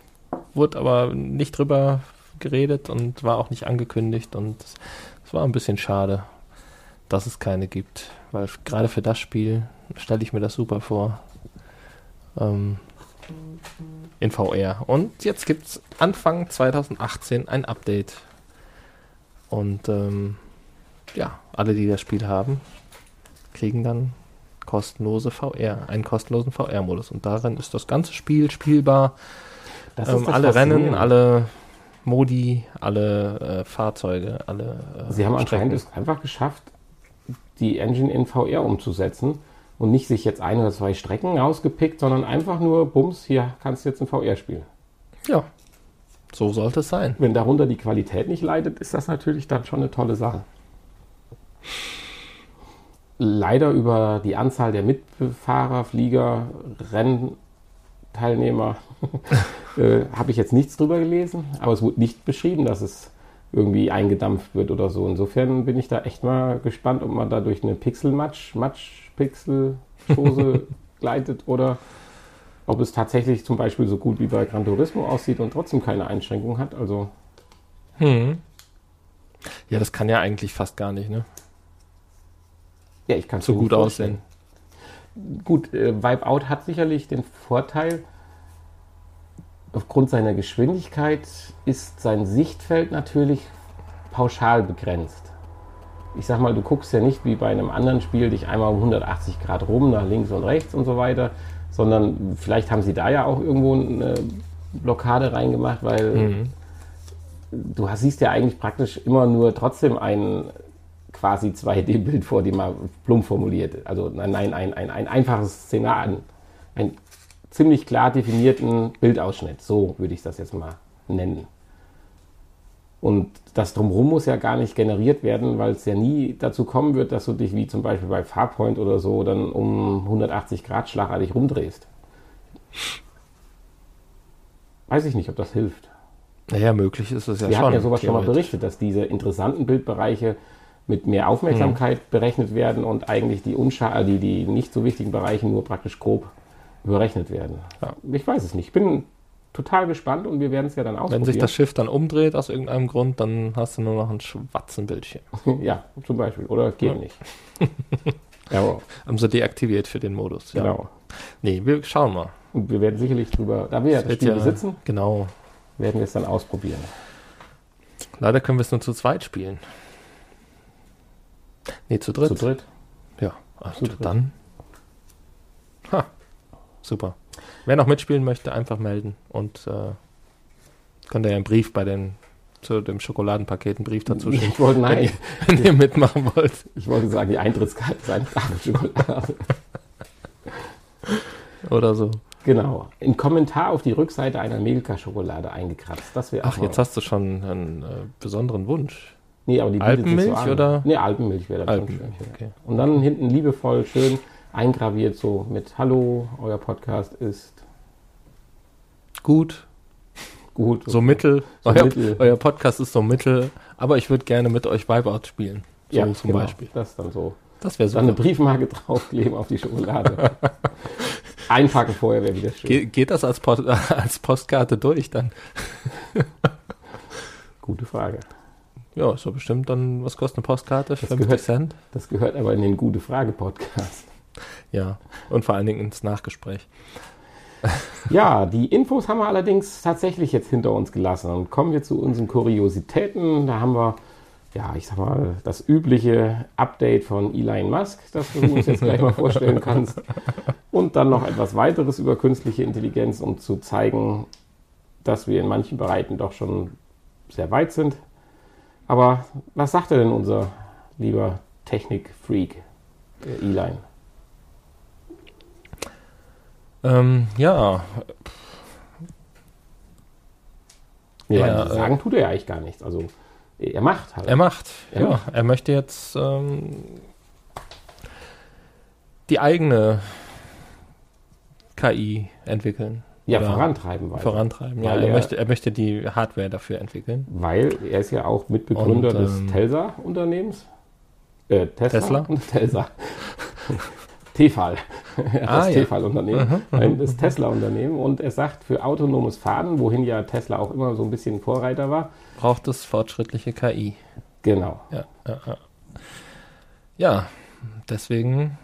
wurde aber nicht drüber geredet und war auch nicht angekündigt und es war ein bisschen schade, dass es keine gibt, weil gerade für das Spiel stelle ich mir das super vor. Ähm, in VR. Und jetzt gibt es Anfang 2018 ein Update. Und ähm, ja, alle, die das Spiel haben, kriegen dann kostenlose VR, einen kostenlosen VR-Modus. Und darin ist das ganze Spiel spielbar. Ähm, alle Rennen, alle Modi, alle äh, Fahrzeuge, alle. Äh, Sie haben anscheinend es einfach geschafft, die Engine in VR umzusetzen und nicht sich jetzt ein oder zwei Strecken rausgepickt, sondern einfach nur, bums, hier kannst du jetzt ein VR spielen. Ja, so sollte es sein. Wenn darunter die Qualität nicht leidet, ist das natürlich dann schon eine tolle Sache. Leider über die Anzahl der Mitfahrer, Flieger, Rennteilnehmer äh, habe ich jetzt nichts drüber gelesen, aber es wurde nicht beschrieben, dass es irgendwie eingedampft wird oder so. Insofern bin ich da echt mal gespannt, ob man da durch eine Pixelmatsch, Matsch-Pixel-Chose gleitet oder ob es tatsächlich zum Beispiel so gut wie bei Gran Turismo aussieht und trotzdem keine Einschränkung hat. Also. Hm. Ja, das kann ja eigentlich fast gar nicht, ne? Ja, ich kann es so gut aussehen. Gut, äh, Wipeout hat sicherlich den Vorteil, aufgrund seiner Geschwindigkeit ist sein Sichtfeld natürlich pauschal begrenzt. Ich sag mal, du guckst ja nicht wie bei einem anderen Spiel dich einmal um 180 Grad rum, nach links und rechts und so weiter, sondern vielleicht haben sie da ja auch irgendwo eine Blockade reingemacht, weil mhm. du siehst ja eigentlich praktisch immer nur trotzdem ein quasi 2D-Bild vor dir mal plump formuliert. Also nein, ein, ein, ein, ein einfaches Szenario, ein ziemlich klar definierten Bildausschnitt. So würde ich das jetzt mal nennen. Und das Drumherum muss ja gar nicht generiert werden, weil es ja nie dazu kommen wird, dass du dich wie zum Beispiel bei Farpoint oder so dann um 180 Grad schlagartig rumdrehst. Weiß ich nicht, ob das hilft. Naja, möglich ist es ja Wir schon. Wir hatten ja sowas schon mal berichtet, dass diese interessanten Bildbereiche mit mehr Aufmerksamkeit hm. berechnet werden und eigentlich die, Unscha die, die nicht so wichtigen Bereiche nur praktisch grob überrechnet werden. Ja. Ich weiß es nicht. Ich bin total gespannt und wir werden es ja dann ausprobieren. Wenn sich das Schiff dann umdreht aus irgendeinem Grund, dann hast du nur noch ein schwarzen Bildschirm. ja, zum Beispiel. Oder geht ja. nicht. ja. Haben sie deaktiviert für den Modus. Ja. Genau. Nee, wir schauen mal. Und wir werden sicherlich drüber, da wir ja das Spiel ja, besitzen, genau. werden wir es dann ausprobieren. Leider können wir es nur zu zweit spielen. Nee, zu dritt. Zu dritt? Ja, also dann. Ha, super. Wer noch mitspielen möchte, einfach melden und äh, könnt ihr ja einen Brief bei den zu dem Schokoladenpaket einen Brief dazu schicken. Ich wollte, nein. Wenn ihr, wenn ihr mitmachen wollt. Ich wollte sagen, die Eintrittskarte ist einfach Schokolade. Oder so. Genau. Ein Kommentar auf die Rückseite einer Milka-Schokolade eingekratzt. Das Ach, jetzt hast du schon einen äh, besonderen Wunsch. Nee, aber die Alpenmilch so oder? Nee, Alpenmilch wäre das Alpenmilch, schon schön. Okay. Und dann hinten liebevoll schön eingraviert so mit Hallo, euer Podcast ist gut. Gut. So mittel. So euer, mittel. euer Podcast ist so mittel, aber ich würde gerne mit euch Wipeout spielen. So ja, zum genau. Beispiel. Das dann so. Das wäre so. Dann eine Briefmarke draufkleben auf die Schokolade. Einpacken vorher wäre wieder schön. Ge geht das als, Post als Postkarte durch dann? Gute Frage. Ja, ist doch bestimmt dann, was kostet eine Postkarte? Das 50 gehört, Cent? Das gehört aber in den Gute Frage Podcast. Ja, und vor allen Dingen ins Nachgespräch. ja, die Infos haben wir allerdings tatsächlich jetzt hinter uns gelassen. Und kommen wir zu unseren Kuriositäten. Da haben wir, ja, ich sag mal, das übliche Update von Elon Musk, das du uns jetzt gleich mal vorstellen kannst. Und dann noch etwas weiteres über künstliche Intelligenz, um zu zeigen, dass wir in manchen Bereichen doch schon sehr weit sind. Aber was sagt er denn unser lieber Technik-Freak, Eli? Ähm, ja. Nee, er, sagen tut er ja eigentlich gar nichts. Also er macht halt. Er macht, er ja. Macht. Er möchte jetzt ähm, die eigene KI entwickeln. Ja, vorantreiben weiter. Vorantreiben, ja. Er, er, möchte, er möchte die Hardware dafür entwickeln. Weil er ist ja auch Mitbegründer Und, des ähm, Telsa-Unternehmens. Äh, Tesla? Tesla? Telsa. Tefal. das ja. Tefal-Unternehmen, das Tesla-Unternehmen. Und er sagt, für autonomes Fahren, wohin ja Tesla auch immer so ein bisschen Vorreiter war, Braucht es fortschrittliche KI. genau. Ja, ja, deswegen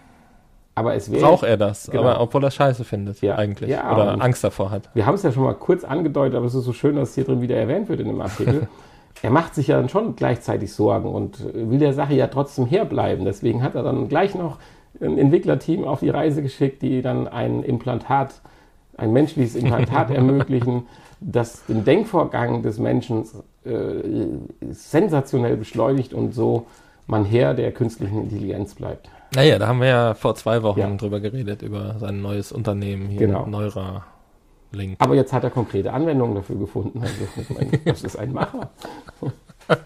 Aber es wäre braucht er das. Genau. Aber obwohl er Scheiße findet, Ja. eigentlich. Ja, Oder Angst davor hat. Wir haben es ja schon mal kurz angedeutet, aber es ist so schön, dass es hier drin wieder erwähnt wird in dem Artikel. er macht sich ja dann schon gleichzeitig Sorgen und will der Sache ja trotzdem herbleiben. Deswegen hat er dann gleich noch ein Entwicklerteam auf die Reise geschickt, die dann ein Implantat, ein menschliches Implantat ermöglichen, das den Denkvorgang des Menschen äh, sensationell beschleunigt und so man Herr der künstlichen Intelligenz bleibt. Naja, da haben wir ja vor zwei Wochen Ja. drüber geredet, über sein neues Unternehmen hier, Genau. Neuralink. Aber jetzt hat er konkrete Anwendungen dafür gefunden. Also, ich meine, das ist ein Macher.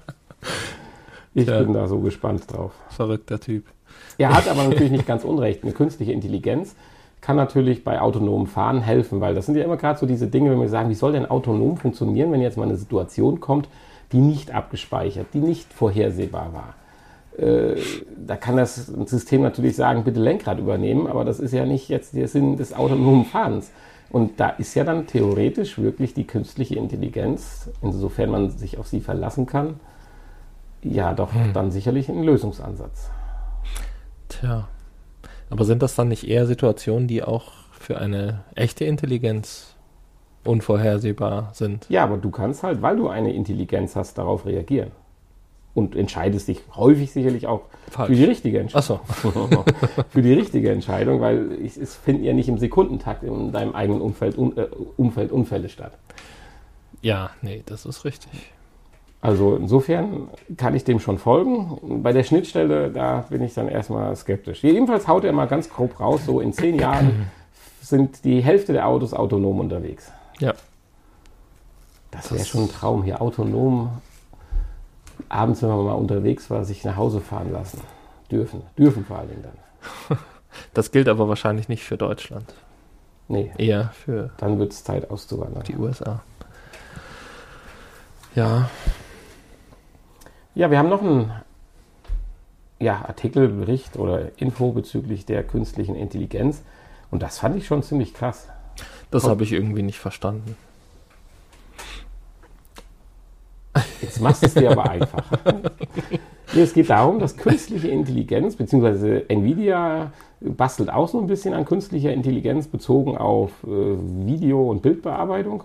Ich Ja. bin da so gespannt drauf. Verrückter Typ. Er hat aber natürlich nicht ganz unrecht. Eine künstliche Intelligenz kann natürlich bei autonomem Fahren helfen, weil das sind ja immer gerade so diese Dinge, wenn wir sagen, wie soll denn autonom funktionieren, wenn jetzt mal eine Situation kommt, die nicht abgespeichert, die nicht vorhersehbar war. Äh, da kann das System natürlich sagen, bitte Lenkrad übernehmen, aber das ist ja nicht jetzt der Sinn des autonomen Fahrens. Und da ist ja dann theoretisch wirklich die künstliche Intelligenz, insofern man sich auf sie verlassen kann, ja doch dann sicherlich ein Lösungsansatz. Tja. Aber sind das dann nicht eher Situationen, die auch für eine echte Intelligenz unvorhersehbar sind? Ja, aber du kannst halt, weil du eine Intelligenz hast, darauf reagieren. Und entscheidest dich häufig sicherlich auch Falsch. für die richtige Entscheidung. Achso. für die richtige Entscheidung, weil es, es finden ja nicht im Sekundentakt in deinem eigenen Umfeld, un, äh, Umfeld Unfälle statt. Ja, nee, das ist richtig. Also insofern kann ich dem schon folgen. Bei der Schnittstelle, da bin ich dann erstmal skeptisch. Jedenfalls haut er mal ganz grob raus, so in zehn Jahren sind die Hälfte der Autos autonom unterwegs. Ja. Das wäre schon ein Traum hier, autonom abends, wenn man mal unterwegs war, sich nach Hause fahren lassen. Dürfen. Dürfen vor allen Dingen dann. Das gilt aber wahrscheinlich nicht für Deutschland. Nee, Eher für dann wird es Zeit auszuwandern. die USA. Ja, Ja, wir haben noch einen ja, Artikel, Bericht oder Info bezüglich der künstlichen Intelligenz. Und das fand ich schon ziemlich krass. das habe ich irgendwie nicht verstanden. Jetzt machst du es dir aber einfach. Nee, es geht darum, dass künstliche Intelligenz, beziehungsweise Nvidia bastelt auch so ein bisschen an künstlicher Intelligenz bezogen auf äh, Video- und Bildbearbeitung.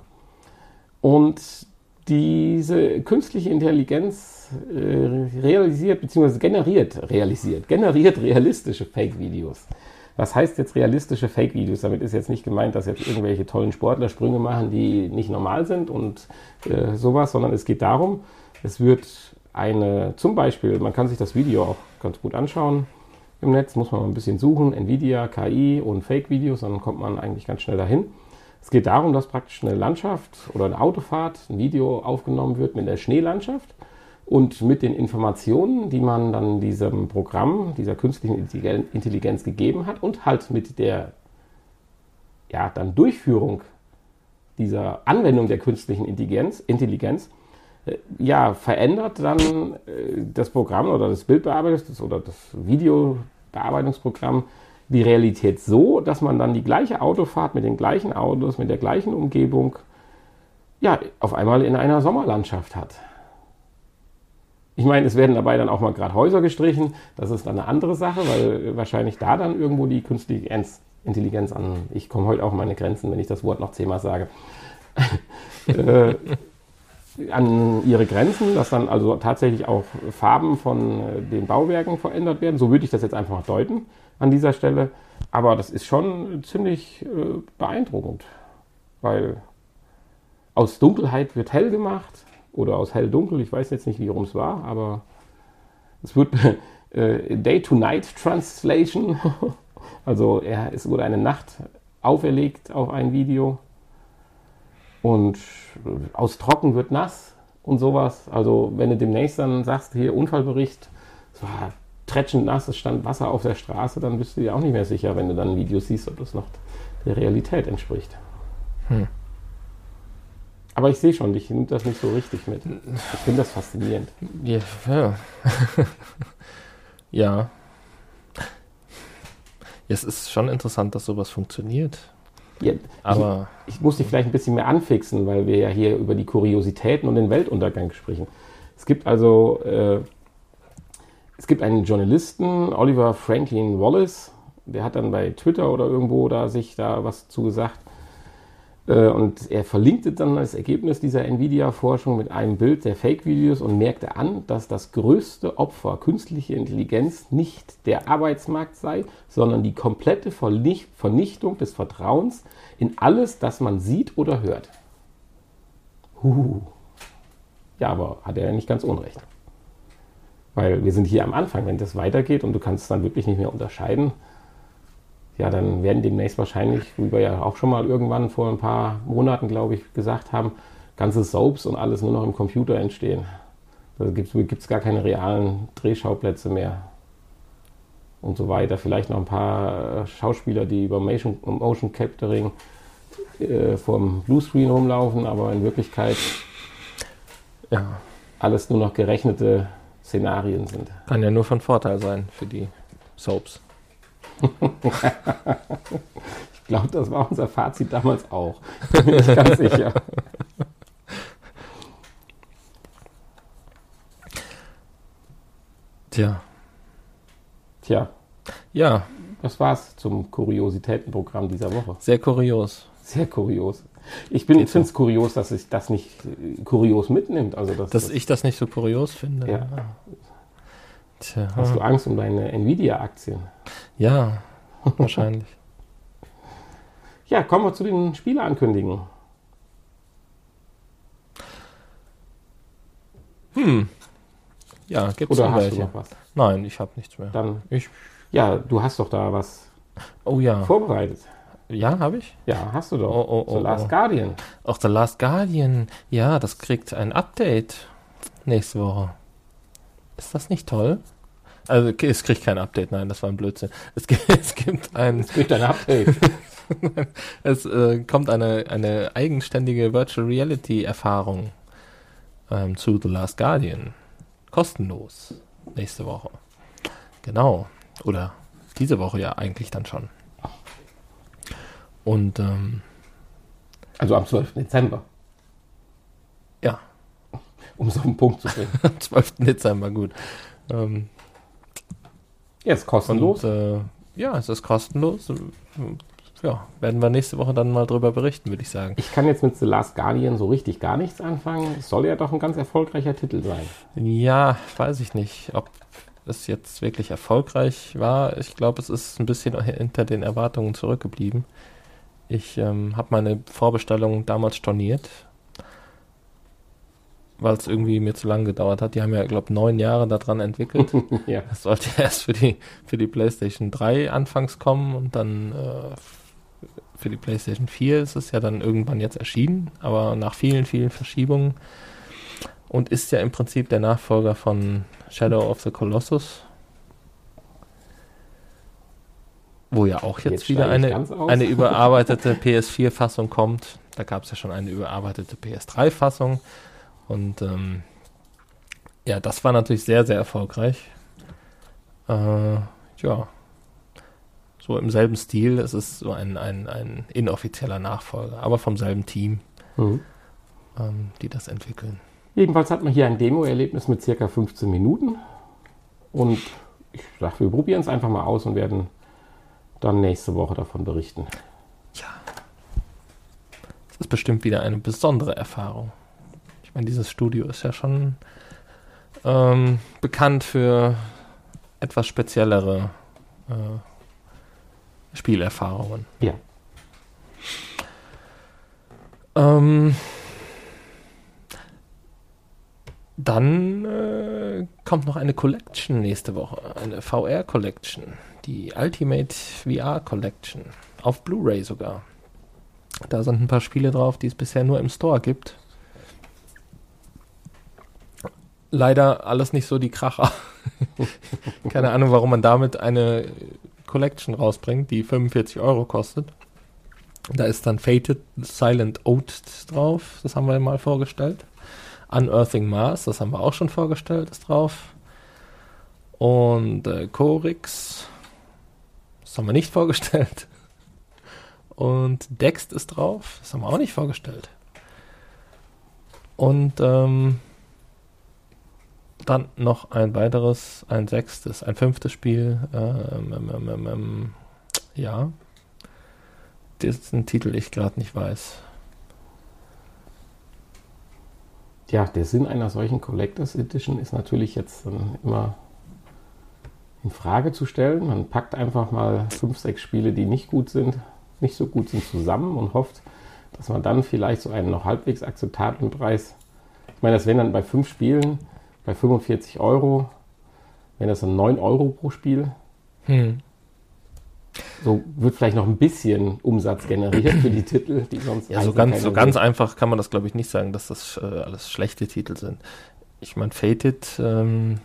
Und diese künstliche Intelligenz äh, realisiert, beziehungsweise generiert, realisiert, generiert realistische Fake-Videos. Was heißt jetzt realistische Fake-Videos? Damit ist jetzt nicht gemeint, dass jetzt irgendwelche tollen Sportler Sprünge machen, die nicht normal sind und äh, sowas, sondern es geht darum, es wird eine, zum Beispiel, man kann sich das Video auch ganz gut anschauen im Netz, muss man mal ein bisschen suchen, Nvidia, KI und Fake-Videos, dann kommt man eigentlich ganz schnell dahin. Es geht darum, dass praktisch eine Landschaft oder eine Autofahrt, ein Video aufgenommen wird mit der Schneelandschaft und mit den Informationen, die man dann diesem Programm, dieser künstlichen Intelligen- Intelligenz gegeben hat und halt mit der ja, dann Durchführung dieser Anwendung der künstlichen Intelligenz, Intelligenz äh, ja, verändert dann äh, das Programm oder das Bildbearbeitungs- oder das Videobearbeitungsprogramm die Realität so, dass man dann die gleiche Autofahrt mit den gleichen Autos, mit der gleichen Umgebung, ja, auf einmal in einer Sommerlandschaft hat. Ich meine, es werden dabei dann auch mal gerade Häuser gestrichen. Das ist dann eine andere Sache, weil wahrscheinlich da dann irgendwo die künstliche Intelligenz- an. Ich komme heute auch an meine Grenzen, wenn ich das Wort noch zehnmal sage. äh, an ihre Grenzen, dass dann also tatsächlich auch Farben von äh, den Bauwerken verändert werden. So würde ich das jetzt einfach deuten an dieser Stelle. Aber das ist schon ziemlich äh, beeindruckend, weil aus Dunkelheit wird hell gemacht oder aus hell dunkel. Ich weiß jetzt nicht, wie rum es war, aber es wird äh, Day-to-Night-Translation. also er, es wurde eine Nacht auferlegt auf ein Video. Und äh, aus trocken wird nass und sowas. Also wenn du demnächst dann sagst, hier Unfallbericht, es war tretschend nass, es stand Wasser auf der Straße, dann bist du dir auch nicht mehr sicher, wenn du dann ein Video siehst, ob das noch der Realität entspricht. Hm. Aber ich sehe schon, dich nimmt das nicht so richtig mit. Ich finde das faszinierend. Ja. Ja. ja. es ist schon interessant, dass sowas funktioniert. Ja, Aber ich, ich muss dich vielleicht ein bisschen mehr anfixen, weil wir ja hier über die Kuriositäten und den Weltuntergang sprechen. Es gibt also äh, es gibt einen Journalisten, Oliver Franklin Wallace, der hat dann bei Twitter oder irgendwo da sich da was zugesagt. Äh, und er verlinkte dann das Ergebnis dieser Nvidia-Forschung mit einem Bild der Fake-Videos und merkte an, dass das größte Opfer künstliche Intelligenz nicht der Arbeitsmarkt sei, sondern die komplette Vernichtung des Vertrauens in alles, das man sieht oder hört. Huhu. Ja, aber hat er ja nicht ganz unrecht. Weil wir sind hier am Anfang, wenn das weitergeht und du kannst es dann wirklich nicht mehr unterscheiden, ja, dann werden demnächst wahrscheinlich, wie wir ja auch schon mal irgendwann vor ein paar Monaten, glaube ich, gesagt haben, ganze Soaps und alles nur noch im Computer entstehen. Da gibt es gar keine realen Drehschauplätze mehr und so weiter. Vielleicht noch ein paar äh, Schauspieler, die über Motion, Motion Capturing äh, vom Bluescreen rumlaufen, aber in Wirklichkeit ja. alles nur noch gerechnete Szenarien sind. Kann ja nur von Vorteil sein für die Soaps. ich glaube, das war unser Fazit damals auch. Bin ich ganz sicher. Tja. Tja. Ja. Das war's zum Kuriositätenprogramm dieser Woche. Sehr kurios. Sehr kurios. Ich, finde es kurios, dass sich das nicht äh, kurios mitnimmt. Also dass, dass das, ich das nicht so kurios finde. Ja. Tja. Hast du Angst um deine Nvidia-Aktien? Ja, wahrscheinlich. ja, kommen wir zu den Spieleankündigungen. Hm. Ja, gibt es Oder hast welche? du noch was? Nein, ich habe nichts mehr. Dann, ich, ja, du hast doch da was oh ja. vorbereitet. Ja, habe ich? Ja, hast du doch. Oh, oh, oh, The Last oh. Guardian. Auch The Last Guardian. Ja, das kriegt ein Update nächste Woche. Ist das nicht toll? Also es kriegt kein Update, nein, das war ein Blödsinn. Es gibt, es gibt ein, Es kriegt ein Update. es äh, kommt eine, eine eigenständige Virtual Reality Erfahrung ähm, zu The Last Guardian. Kostenlos. Nächste Woche. Genau. Oder diese Woche ja eigentlich dann schon. Und ähm, also am 12. Dezember, ja, um es auf den Punkt zu bringen. am 12. Dezember, gut. Ähm, Ja, ist kostenlos. Und, äh, ja, es ist kostenlos. Ja, werden wir nächste Woche dann mal drüber berichten, würde ich sagen. Ich kann jetzt mit The Last Guardian so richtig gar nichts anfangen. Es soll ja doch ein ganz erfolgreicher Titel sein. Ja, weiß ich nicht, ob es jetzt wirklich erfolgreich war. Ich glaube, es ist ein bisschen hinter den Erwartungen zurückgeblieben. Ich ähm, habe meine Vorbestellung damals storniert, weil es irgendwie mir zu lange gedauert hat. Die haben ja, glaube neun Jahre daran entwickelt. ja. Das sollte erst für die, für die PlayStation 3 anfangs kommen und dann äh, für die PlayStation 4 ist es ja dann irgendwann jetzt erschienen, aber nach vielen, vielen Verschiebungen und ist ja im Prinzip der Nachfolger von Shadow of the Colossus. Wo ja auch jetzt, Jetzt wieder eine, eine überarbeitete PS4-Fassung kommt. Da gab es ja schon eine überarbeitete PS3-Fassung. Und ähm, ja, das war natürlich sehr, sehr erfolgreich. Äh, ja. So im selben Stil. Es ist so ein, ein, ein inoffizieller Nachfolger, aber vom selben Team, Mhm. ähm, die das entwickeln. Jedenfalls hat man hier ein Demo-Erlebnis mit circa 15 Minuten. Und ich dachte, wir probieren es einfach mal aus und werden dann nächste Woche davon berichten. Ja. Das ist bestimmt wieder eine besondere Erfahrung. Ich meine, dieses Studio ist ja schon ähm, bekannt für etwas speziellere äh, Spielerfahrungen. Ja. Ähm, dann äh, kommt noch eine Collection nächste Woche, eine VR Collection, die Ultimate VR Collection, auf Blu-ray sogar. Da sind ein paar Spiele drauf, die es bisher nur im Store gibt. Leider alles nicht so die Kracher. Keine Ahnung, warum man damit eine Collection rausbringt, die 45 Euro kostet. Da ist dann Fated Silent Oath drauf, das haben wir mal vorgestellt. Unearthing Mars, das haben wir auch schon vorgestellt, ist drauf. Und äh, Chorix, Haben wir nicht vorgestellt. Und Dext ist drauf. Das haben wir auch nicht vorgestellt. Und ähm, dann noch ein weiteres, ein sechstes, ein fünftes Spiel. Ähm, ähm, ähm, ähm ja. Dessen Titel ich gerade nicht weiß. Ja, der Sinn einer solchen Collectors Edition ist natürlich jetzt immer in Frage zu stellen. Man packt einfach mal fünf, sechs Spiele, die nicht gut sind, nicht so gut sind, zusammen und hofft, dass man dann vielleicht so einen noch halbwegs akzeptablen Preis. Ich meine, das wären dann bei fünf Spielen bei 45 Euro, wenn das dann 9 Euro pro Spiel. Hm. So wird vielleicht noch ein bisschen Umsatz generiert für die Titel, die sonst. Ja, so ganz, so ganz einfach kann man das, glaube ich, nicht sagen, dass das äh, alles schlechte Titel sind. Ich meine, Fated ähm,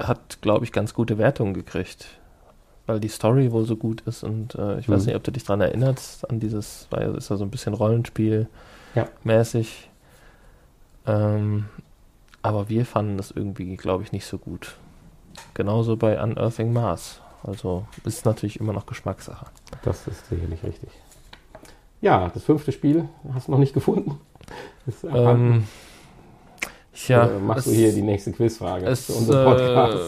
hat, glaube ich, ganz gute Wertungen gekriegt, weil die Story wohl so gut ist und äh, ich mhm. weiß nicht, ob du dich daran erinnerst, an dieses, weil ist ja so ein bisschen Rollenspiel mäßig. Ähm, aber wir fanden das irgendwie, glaube ich, nicht so gut. Genauso bei Unearthing Mars. Also ist natürlich immer noch Geschmackssache. Das ist sicherlich richtig. Ja, das fünfte Spiel hast du noch nicht gefunden. Ähm, ja, Oder machst es, du hier die nächste Quizfrage es, zu unserem Podcast?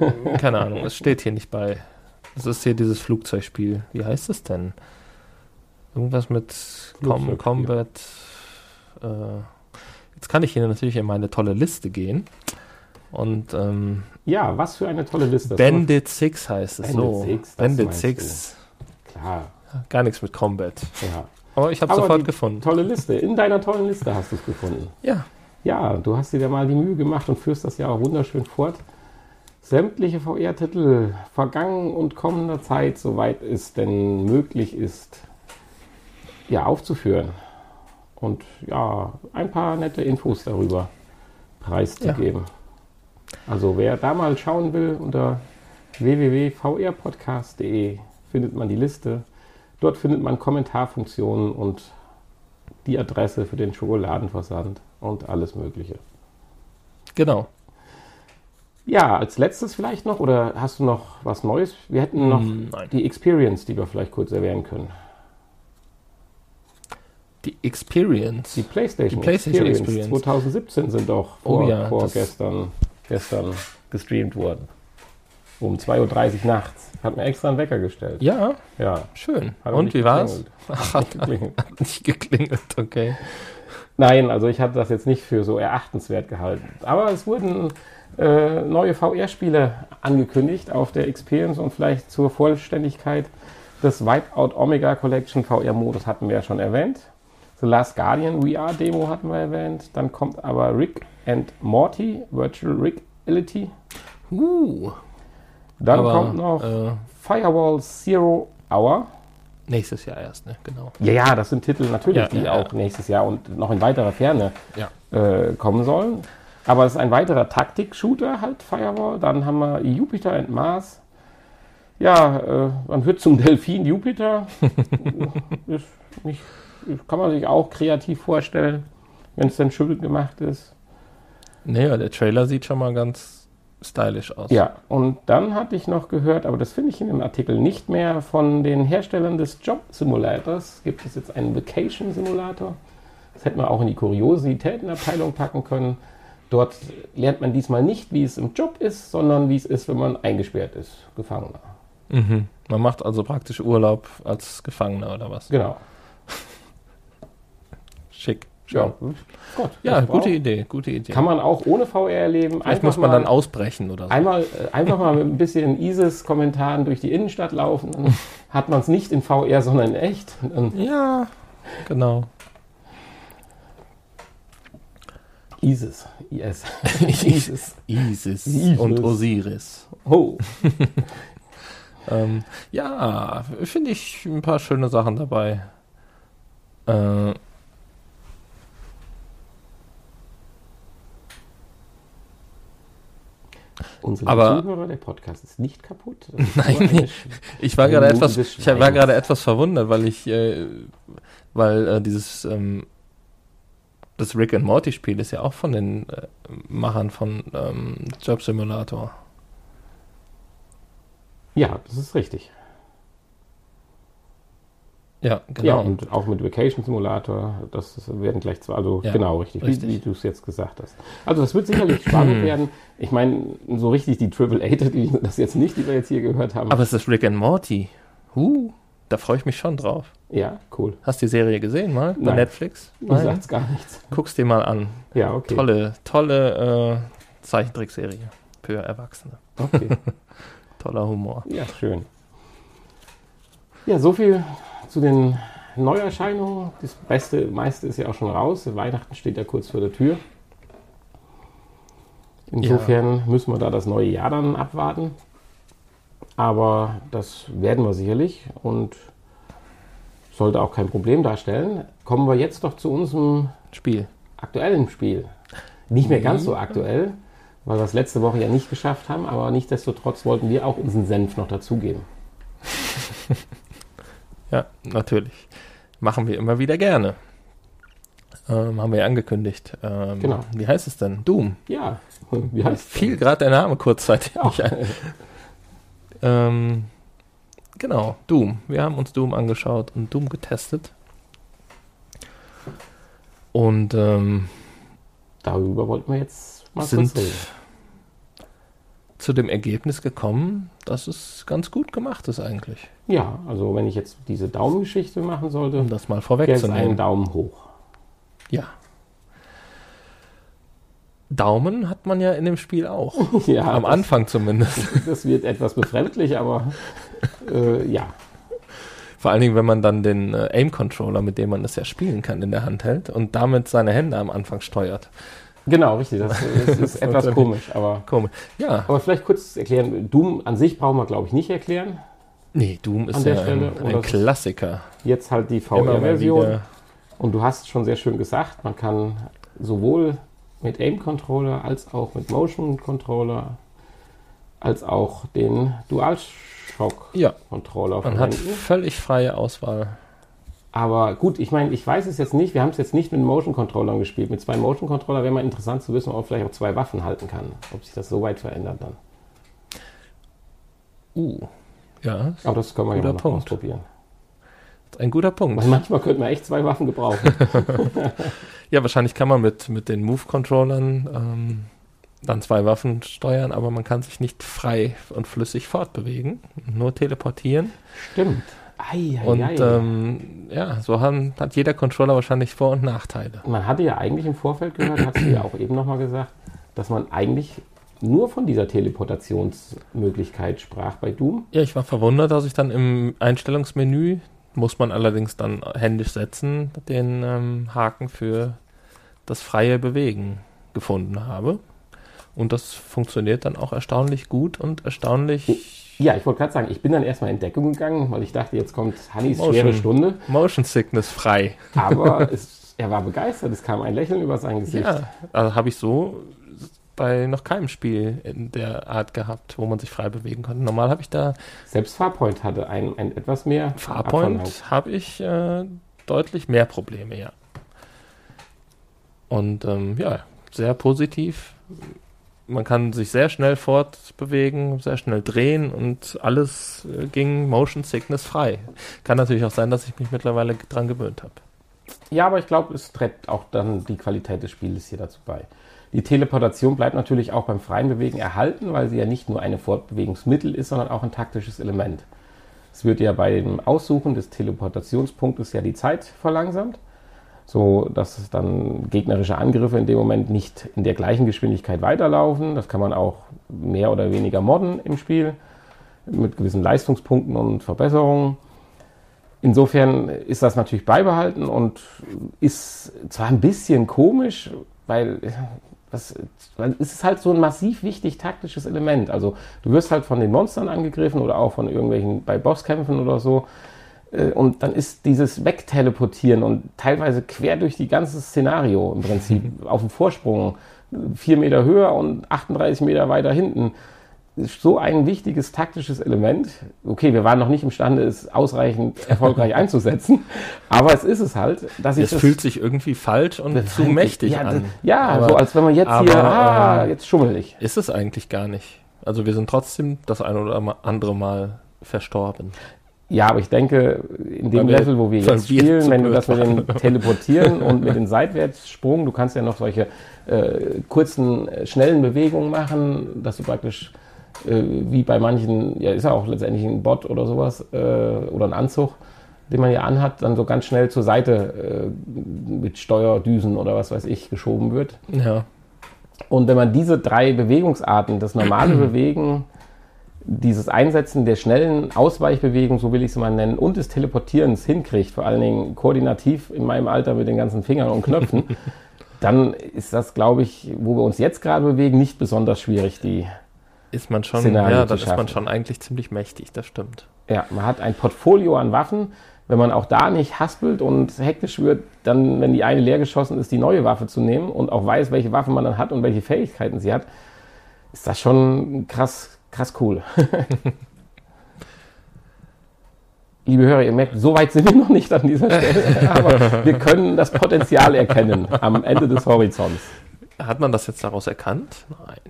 Äh, keine Ahnung, es steht hier nicht bei. Es ist hier dieses Flugzeugspiel. Wie heißt es denn? Irgendwas mit Com Combat. Äh, jetzt kann ich hier natürlich in meine tolle Liste gehen. Und ähm, ja, was für eine tolle Liste. Bandit 6 heißt es Bandit so. Six, Bandit 6. Klar. Gar nichts mit Combat. Ja. Aber ich habe es sofort gefunden. Tolle Liste. In deiner tollen Liste hast du es gefunden. Ja. Ja, du hast dir ja mal die Mühe gemacht und führst das ja auch wunderschön fort. Sämtliche VR-Titel vergangen und kommender Zeit, soweit es denn möglich ist, ja, aufzuführen. Und ja, ein paar nette Infos darüber preiszugeben. Ja. Also wer da mal schauen will, unter www.vrpodcast.de findet man die Liste. Dort findet man Kommentarfunktionen und die Adresse für den Schokoladenversand und alles Mögliche. Genau. Ja, als letztes vielleicht noch, oder hast du noch was Neues? Wir hätten noch hm, Nein. die Experience, die wir vielleicht kurz erwähnen können. Die Experience? Die PlayStation, die PlayStation Experience. Experience. 2017 sind doch vor, oh ja, vorgestern gestern gestreamt worden. Um 2.30 Uhr nachts. Hat mir extra einen Wecker gestellt. Ja? Ja. Schön. Und wie war's? Ach, hat, geklingelt. hat nicht geklingelt, okay. Nein, also ich hatte das jetzt nicht für so erachtenswert gehalten. Aber es wurden äh, neue VR-Spiele angekündigt auf der Experience und vielleicht zur Vollständigkeit des Wipeout Omega Collection VR-Modus hatten wir ja schon erwähnt. The Last Guardian VR-Demo hatten wir erwähnt. Dann kommt aber Rick and Morty, Virtual Reality. Uh. Dann Aber, kommt noch äh, Firewall Zero Hour. Nächstes Jahr erst, ne? Genau. Ja, ja, das sind Titel natürlich, ja, die ja, auch nächstes Jahr und noch in weiterer Ferne ja. äh, kommen sollen. Aber es ist ein weiterer Taktik-Shooter, halt Firewall. Dann haben wir Jupiter and Mars. Ja, äh, man wird zum Delfin Jupiter. ist nicht, kann man sich auch kreativ vorstellen, wenn es denn schön gemacht ist. Naja, der Trailer sieht schon mal ganz stylisch aus. Ja, und dann hatte ich noch gehört, aber das finde ich in dem Artikel nicht mehr, von den Herstellern des Job Simulators gibt es jetzt einen Vacation Simulator. Das hätte man auch in die Kuriositätenabteilung packen können. Dort lernt man diesmal nicht, wie es im Job ist, sondern wie es ist, wenn man eingesperrt ist, Gefangener. Mhm. Man macht also praktisch Urlaub als Gefangener oder was? Genau. Schick. Ja, Gott, ja gute Idee, gute Idee. Kann man auch ohne VR erleben. Vielleicht muss man dann ausbrechen oder so. Einmal, äh, einfach mal mit ein bisschen ISIS-Kommentaren durch die Innenstadt laufen. Dann hat man es nicht in VR, sondern in echt. ja, genau. ISIS, IS. ISIS. ISIS. ISIS. Und Osiris. Oh. ähm, ja, finde ich ein paar schöne Sachen dabei. Äh, Unsere aber, Zuhörer, der Podcast ist nicht kaputt. Ist Nein, ich war gerade etwas, ich war gerade etwas verwundert, weil ich, äh, weil äh, dieses ähm, das Rick and Morty Spiel ist ja auch von den äh, Machern von ähm, Job Simulator. Ja, das ist richtig. Ja, genau. Ja, und auch mit Vacation Simulator, das werden gleich zwei, also Ja, genau, richtig, richtig. wie, wie du es jetzt gesagt hast. Also das wird sicherlich spannend werden. Ich meine, so richtig die Triple A, die das jetzt nicht, die wir jetzt hier gehört haben. Aber es ist Rick and Morty. Huh, da freue ich mich schon drauf. ja, cool. Hast du die Serie gesehen mal bei Nein. Netflix? Mir sagt's gar nichts. Guck's dir mal an. Ja, okay. Tolle, tolle äh, Zeichentrickserie für Erwachsene. Okay. Toller Humor. Ja, schön. Ja, so viel zu den Neuerscheinungen. Das Beste, meiste ist ja auch schon raus. Weihnachten steht ja kurz vor der Tür. Insofern müssen wir da das neue Jahr dann abwarten. Aber das werden wir sicherlich und sollte auch kein Problem darstellen. Kommen wir jetzt doch zu unserem Spiel. aktuellen Spiel. Nicht mehr ganz so aktuell, weil wir es letzte Woche ja nicht geschafft haben, aber nichtsdestotrotz wollten wir auch unseren Senf noch dazugeben. Ja, natürlich. Machen wir immer wieder gerne. Ähm, haben wir ja angekündigt. Ähm, Genau. Wie heißt es denn? Doom. Ja, wie heißt Fiel gerade der Name kurzzeitig Ja. Ähm, genau, Doom. Wir haben uns Doom angeschaut und Doom getestet. Und ähm, Darüber wollten wir jetzt mal sind kurz reden. Zu dem Ergebnis gekommen, dass es ganz gut gemacht ist eigentlich. Ja, also wenn ich jetzt diese Daumengeschichte machen sollte, Um das mal vorwegzunehmen. Daumen hoch. Ja. Daumen hat man ja in dem Spiel auch. Ja, Am das, Anfang zumindest. das wird etwas befremdlich, aber äh, ja. Vor allen Dingen, wenn man dann den äh, Aim-Controller, mit dem man das ja spielen kann, in der Hand hält und damit seine Hände am Anfang steuert. Genau, richtig. Das, das ist etwas komisch, aber, Komisch. Ja, aber vielleicht kurz erklären. Doom an sich brauchen wir, glaube ich, nicht erklären. nee, Doom ist ja ein, ein Klassiker. Jetzt halt die VR-Version. Und du hast schon sehr schön gesagt, man kann sowohl mit Aim-Controller als auch mit Motion-Controller als auch den Ja, DualShock-Controller man hat verwenden. völlig freie Auswahl. Aber gut, ich meine, ich weiß es jetzt nicht. Wir haben es jetzt nicht mit Motion-Controllern gespielt. Mit zwei Motion-Controller wäre mal interessant zu wissen, ob man vielleicht auch zwei Waffen halten kann. Ob sich das so weit verändert dann. Uh, ja, Aber das können wir ja mal Punkt. ausprobieren. ein guter Punkt. Weil manchmal könnte man echt zwei Waffen gebrauchen. Ja, wahrscheinlich kann man mit, mit den Move-Controllern ähm, dann zwei Waffen steuern, aber man kann sich nicht frei und flüssig fortbewegen, nur teleportieren. Stimmt. Ei, ei, Und ei. ähm, ja, so haben, hat jeder Controller wahrscheinlich Vor- und Nachteile. Man hatte ja eigentlich im Vorfeld gehört, hast du ja auch eben nochmal gesagt, dass man eigentlich nur von dieser Teleportationsmöglichkeit sprach bei Doom. Ja, ich war verwundert, dass ich dann im Einstellungsmenü, muss man allerdings dann händisch setzen, den ähm, Haken für das freie Bewegen gefunden habe. Und das funktioniert dann auch erstaunlich gut und erstaunlich Ja, ich wollte gerade sagen, ich bin dann erstmal in Deckung gegangen, weil ich dachte, jetzt kommt Hannis Motion. schwere Stunde. Motion Sickness frei. Aber es, er war begeistert, es kam ein Lächeln über sein Gesicht. Ja, also habe ich so bei noch keinem Spiel in der Art gehabt, wo man sich frei bewegen konnte. Normal habe ich da Selbst Farpoint hatte ein, ein etwas mehr. Farpoint habe ich äh, deutlich mehr Probleme, ja. Und ähm, ja, sehr positiv. Man kann sich sehr schnell fortbewegen, sehr schnell drehen und alles äh, ging Motion Sickness frei. Kann natürlich auch sein, dass ich mich mittlerweile dran gewöhnt habe. Ja, aber ich glaube, es trägt auch dann die Qualität des Spieles hier dazu bei. Die Teleportation bleibt natürlich auch beim freien Bewegen erhalten, weil sie ja nicht nur eine Fortbewegungsmittel ist, sondern auch ein taktisches Element. Es wird ja bei dem Aussuchen des Teleportationspunktes ja die Zeit verlangsamt, so dass dann gegnerische Angriffe in dem Moment nicht in der gleichen Geschwindigkeit weiterlaufen. Das kann man auch mehr oder weniger modden im Spiel mit gewissen Leistungspunkten und Verbesserungen. Insofern ist das natürlich beibehalten und ist zwar ein bisschen komisch, weil, das, weil es ist halt so ein massiv wichtig taktisches Element. Also du wirst halt von den Monstern angegriffen oder auch von irgendwelchen bei Bosskämpfen oder so. Äh, Und dann ist dieses Wegteleportieren und teilweise quer durch die ganze Szenario im Prinzip auf dem Vorsprung, vier Meter höher und 38 Meter weiter hinten ist so ein wichtiges taktisches Element. Okay, wir waren noch nicht imstande, es ausreichend erfolgreich einzusetzen, aber es ist es halt, dass ich Es fühlt sich irgendwie falsch und das zu mächtig ja, an. Ja, Aber- so als wenn man jetzt hier, aber, ah, äh, jetzt schummel ich. Ist es eigentlich gar nicht. Also wir sind trotzdem das eine oder andere Mal verstorben. Ja, aber ich denke, in dem wir- Level, wo wir jetzt spielen, wenn du das mit dem Teleportieren und mit dem Seitwärtssprung, du kannst ja noch solche äh, kurzen, äh, schnellen Bewegungen machen, dass du praktisch äh, wie bei manchen, ja, ist ja auch letztendlich ein Bot oder sowas äh, oder ein Anzug, den man ja anhat, dann so ganz schnell zur Seite äh, mit Steuerdüsen oder was weiß ich geschoben wird. Ja. Und wenn man diese drei Bewegungsarten, das normale Bewegen, dieses Einsetzen der schnellen Ausweichbewegung, so will ich es mal nennen, und des Teleportierens hinkriegt, vor allen Dingen koordinativ in meinem Alter mit den ganzen Fingern und Knöpfen, dann ist das, glaube ich, wo wir uns jetzt gerade bewegen, nicht besonders schwierig. Die, Ist man schon, Szenario ja, dann ist man schon eigentlich ziemlich mächtig, das stimmt. ja, man hat ein Portfolio an Waffen. Wenn man auch da nicht haspelt und hektisch wird, dann, wenn die eine leer geschossen ist, die neue Waffe zu nehmen und auch weiß, welche Waffe man dann hat und welche Fähigkeiten sie hat, ist das schon krass, krass cool. Liebe Hörer, ihr merkt, so weit sind wir noch nicht an dieser Stelle, aber wir können das Potenzial erkennen am Ende des Horizonts, Hat man das jetzt daraus erkannt? Nein.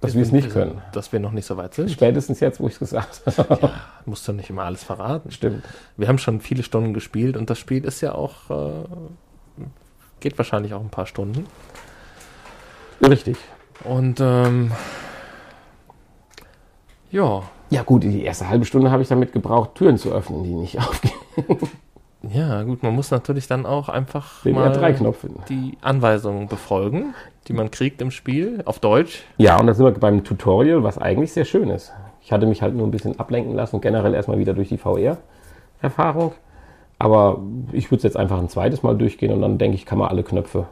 dass wir es nicht können. Dass wir noch nicht so weit sind. Spätestens jetzt, wo ich es gesagt habe. Musst du nicht immer alles verraten. Stimmt. Wir haben schon viele Stunden gespielt und das Spiel ist ja auch, äh, geht wahrscheinlich auch ein paar Stunden. Richtig. Und ähm, ja, Ja gut, die erste halbe Stunde habe ich damit gebraucht, Türen zu öffnen, die nicht aufgehen. ja, gut, man muss natürlich dann auch einfach Den mal R3-Knopf finden. die Anweisungen befolgen, die man kriegt im Spiel, auf Deutsch. Ja, und da sind wir beim Tutorial, was eigentlich sehr schön ist. Ich hatte mich halt nur ein bisschen ablenken lassen generell erstmal wieder durch die VR-Erfahrung. Aber ich würde es jetzt einfach ein zweites Mal durchgehen und dann denke ich, kann man alle Knöpfe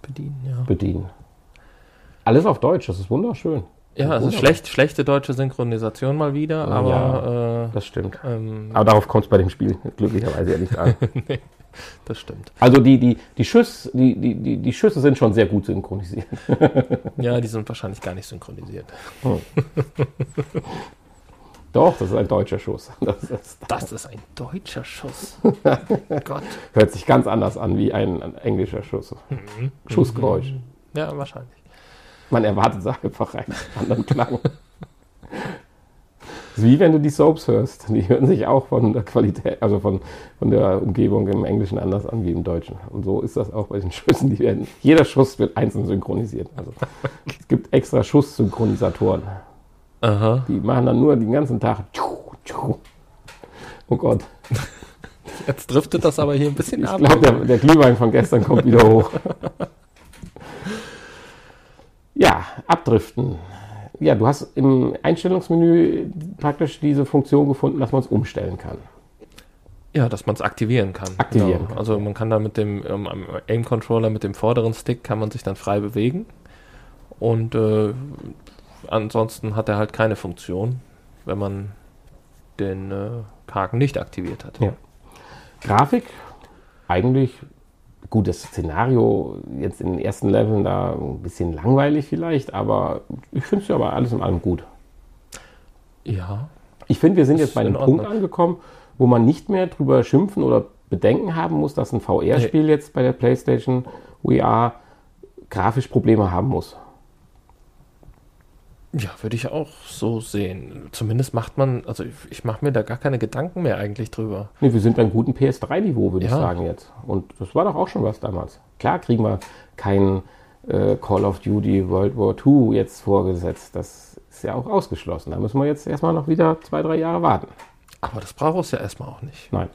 Bedienen, ja. bedienen. Alles auf Deutsch, das ist wunderschön. Ja, also Wunderbar. schlecht, schlechte deutsche Synchronisation mal wieder, Ja, aber Das stimmt. äh, ähm, Aber darauf kommt es bei dem Spiel glücklicherweise ja nicht an. das stimmt. Also die, die, die, Schüsse, die, die, die, die Schüsse sind schon sehr gut synchronisiert. Ja, die sind wahrscheinlich gar nicht synchronisiert. Doch, das ist ein deutscher Schuss. Das ist, Das ist ein deutscher Schuss. Gott. hört sich ganz anders an wie ein, ein englischer Schuss. Schussgeräusch. Ja, wahrscheinlich. Man erwartet einfach einen anderen Klang. Das ist wie wenn du die Soaps hörst. Die hören sich auch von der Qualität, also von, von der Umgebung im Englischen anders an wie im Deutschen. Und so ist das auch bei den Schüssen. Die werden, jeder Schuss wird einzeln synchronisiert. Also es gibt extra Schusssynchronisatoren. Aha. Die machen dann nur den ganzen Tag. Oh Gott. Jetzt driftet das aber hier ein bisschen Ich ab. glaube, der, der Glühwein von gestern kommt wieder hoch. Abdriften. Ja, du hast im Einstellungsmenü praktisch diese Funktion gefunden, dass man es umstellen kann. Ja, dass man es aktivieren kann. Aktivieren Genau. Also man kann da mit dem ähm, Aim-Controller, mit dem vorderen Stick, kann man sich dann frei bewegen. Und äh, ansonsten hat er halt keine Funktion, wenn man den äh, Haken nicht aktiviert hat. Ja. Grafik, eigentlich gutes Szenario, jetzt in den ersten Leveln da ein bisschen langweilig vielleicht, aber ich finde es ja aber alles in allem gut. ja. Ich finde, wir sind jetzt bei in einem Punkt angekommen, wo man nicht mehr drüber schimpfen oder Bedenken haben muss, dass ein VR-Spiel jetzt bei der PlayStation VR grafisch Probleme haben muss. Ja, würde ich auch so sehen. Zumindest macht man, also ich, ich mache mir da gar keine Gedanken mehr eigentlich drüber. Nee, wir sind beim guten PS3-Niveau, würde ich Ja. sagen jetzt. Und das war doch auch schon was damals. Klar kriegen wir kein äh, Call of Duty World War II jetzt vorgesetzt. Das ist ja auch ausgeschlossen. Da müssen wir jetzt erstmal noch wieder zwei, drei Jahre warten. Aber das braucht es ja erstmal auch nicht. Nein.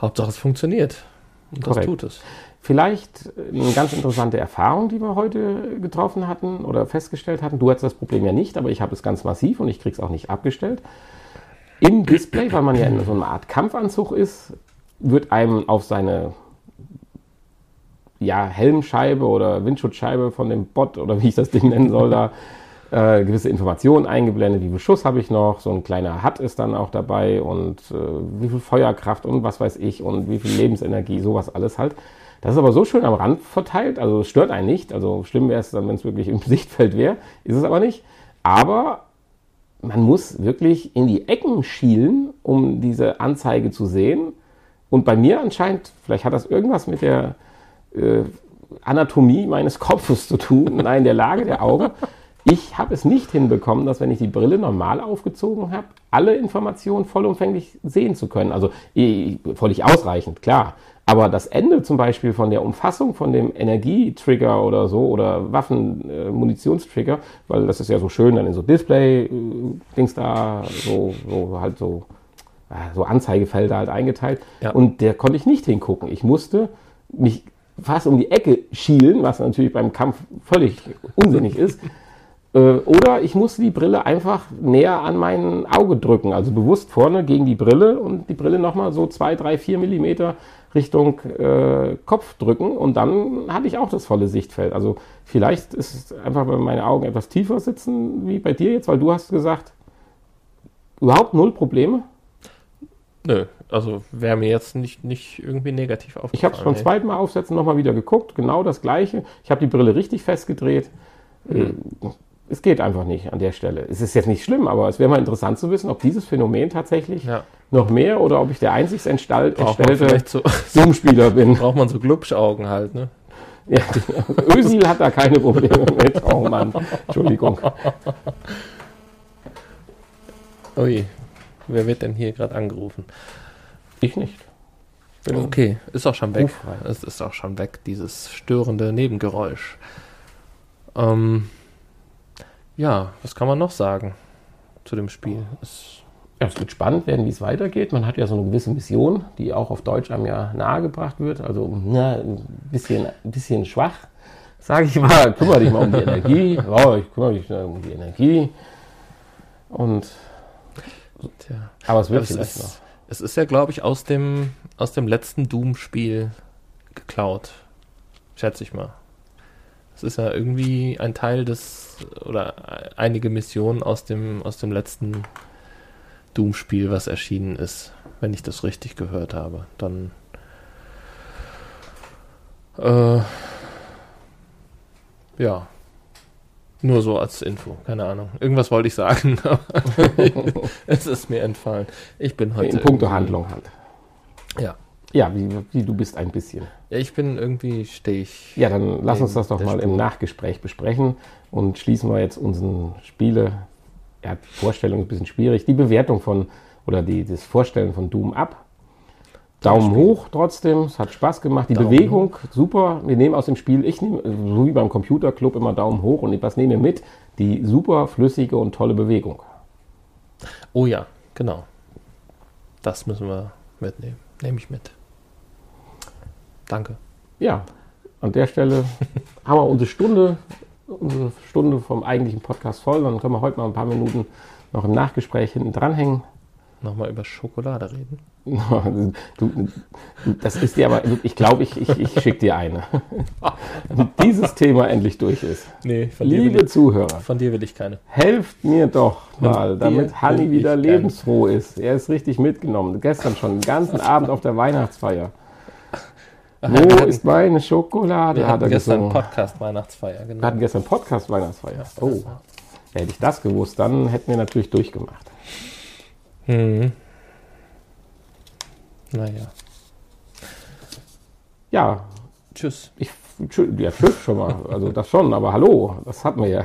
Hauptsache es funktioniert. Und das tut es. Vielleicht eine ganz interessante Erfahrung, die wir heute getroffen hatten oder festgestellt hatten. Du hattest das Problem ja nicht, aber ich habe es ganz massiv und ich kriege es auch nicht abgestellt. Im Display, weil man ja in so einer Art Kampfanzug ist, wird einem auf seine ja, Helmscheibe oder Windschutzscheibe von dem Bot oder wie ich das Ding nennen soll, da äh, gewisse Informationen eingeblendet. Wie viel Schuss habe ich noch? So ein kleiner HUD ist dann auch dabei und äh, wie viel Feuerkraft und was weiß ich und wie viel Lebensenergie, sowas alles halt. Das ist aber so schön am Rand verteilt, also es stört einen nicht. Also schlimm wäre es dann, wenn es wirklich im Sichtfeld wäre, ist es aber nicht. Aber man muss wirklich in die Ecken schielen, um diese Anzeige zu sehen. Und bei mir anscheinend, vielleicht hat das irgendwas mit der äh, Anatomie meines Kopfes zu tun, nein, der Lage der Augen. Ich habe es nicht hinbekommen, dass wenn ich die Brille normal aufgezogen habe, alle Informationen vollumfänglich sehen zu können. Also eh, völlig ausreichend, klar. Aber das Ende zum Beispiel von der Umfassung von dem Energietrigger oder so oder Waffen-Munitionstrigger, äh, weil das ist ja so schön dann in so Display-Dings da, so, so halt so, äh, so Anzeigefelder halt eingeteilt. Ja. Und der konnte ich nicht hingucken. Ich musste mich fast um die Ecke schielen, was natürlich beim Kampf völlig unsinnig ist. Äh, oder ich musste die Brille einfach näher an mein Auge drücken, also bewusst vorne gegen die Brille und die Brille nochmal so zwei, drei, vier Millimeter Richtung äh, Kopf drücken und dann hatte ich auch das volle Sichtfeld. Also vielleicht ist es einfach, wenn meine Augen etwas tiefer sitzen, wie bei dir jetzt, weil du hast gesagt, überhaupt null Probleme. Nö, also wäre mir jetzt nicht, nicht irgendwie negativ aufgefallen. Ich habe es beim zweiten Mal aufsetzen nochmal wieder geguckt, genau das gleiche. Ich habe die Brille richtig festgedreht. Mhm es geht einfach nicht an der Stelle. Es ist jetzt nicht schlimm, aber es wäre mal interessant zu wissen, ob dieses Phänomen tatsächlich ja. noch mehr oder ob ich der einzig entstellte so, Zoom-Spieler bin. Braucht man so Glubschaugen halt, ne? Ja, Ösil hat da keine Probleme mit. Oh Mann, Entschuldigung. Ui, wer wird denn hier gerade angerufen? Ich nicht. Bin okay, ist auch schon weg. Es ist auch schon weg, dieses störende Nebengeräusch. Ähm, ja, was kann man noch sagen zu dem Spiel? Es, ja, es wird spannend werden, wie es weitergeht. Man hat ja so eine gewisse Mission, die auch auf Deutsch einem ja nahegebracht wird. Also na, ein, bisschen, ein bisschen schwach, sage ich mal. Kümmere dich mal um die Energie. Oh, ich kümmere mich um die Energie. Und Tja. aber es wird aber vielleicht ist, noch. Es ist ja, glaube ich, aus dem, aus dem letzten Doom-Spiel geklaut. Schätze ich mal. Es ist ja irgendwie ein Teil des oder einige Missionen aus dem aus dem letzten Doom-Spiel, was erschienen ist, wenn ich das richtig gehört habe. Dann äh, ja, nur so als Info, keine Ahnung. Irgendwas wollte ich sagen, aber es ist mir entfallen. Ich bin heute. In puncto Handlung halt. Ja. Ja, wie, wie, du bist ein bisschen. Ja, ich bin irgendwie, stehe ich. Ja, dann lass uns das doch mal Spur. im Nachgespräch besprechen und schließen wir jetzt unseren Spiele, ja, die Vorstellung ist ein bisschen schwierig, die Bewertung von, oder die, das Vorstellen von Doom ab. Daumen hoch trotzdem, es hat Spaß gemacht. Die Daumen Bewegung, hoch. super. Wir nehmen aus dem Spiel, ich nehme, so wie beim Computerclub, immer Daumen hoch und was nehme mit? Die super flüssige und tolle Bewegung. Oh ja, genau. Das müssen wir mitnehmen. Nehme ich mit. Danke. Ja, an der Stelle haben wir unsere Stunde, unsere Stunde vom eigentlichen Podcast voll. Dann können wir heute mal ein paar Minuten noch im Nachgespräch hinten dranhängen. Nochmal über Schokolade reden. du, das ist dir aber, ich glaube, ich, ich, ich schicke dir eine. Wenn dieses Thema endlich durch ist. Nee, von Liebe ich, Zuhörer. Von dir will ich keine. Helft mir doch mal, damit Hanni wieder lebensfroh ist. Er ist richtig mitgenommen. Gestern schon, den ganzen Abend auf der Weihnachtsfeier. Wo ist meine Schokolade? Wir hatten gestern Podcast-Weihnachtsfeier. Genau. Wir hatten gestern Podcast-Weihnachtsfeier. Oh, hätte ich das gewusst, dann hätten wir natürlich durchgemacht. Hm. Naja. Ja. Tschüss. Ich, ja, tschüss schon mal. Also das schon, aber hallo, das hatten wir ja.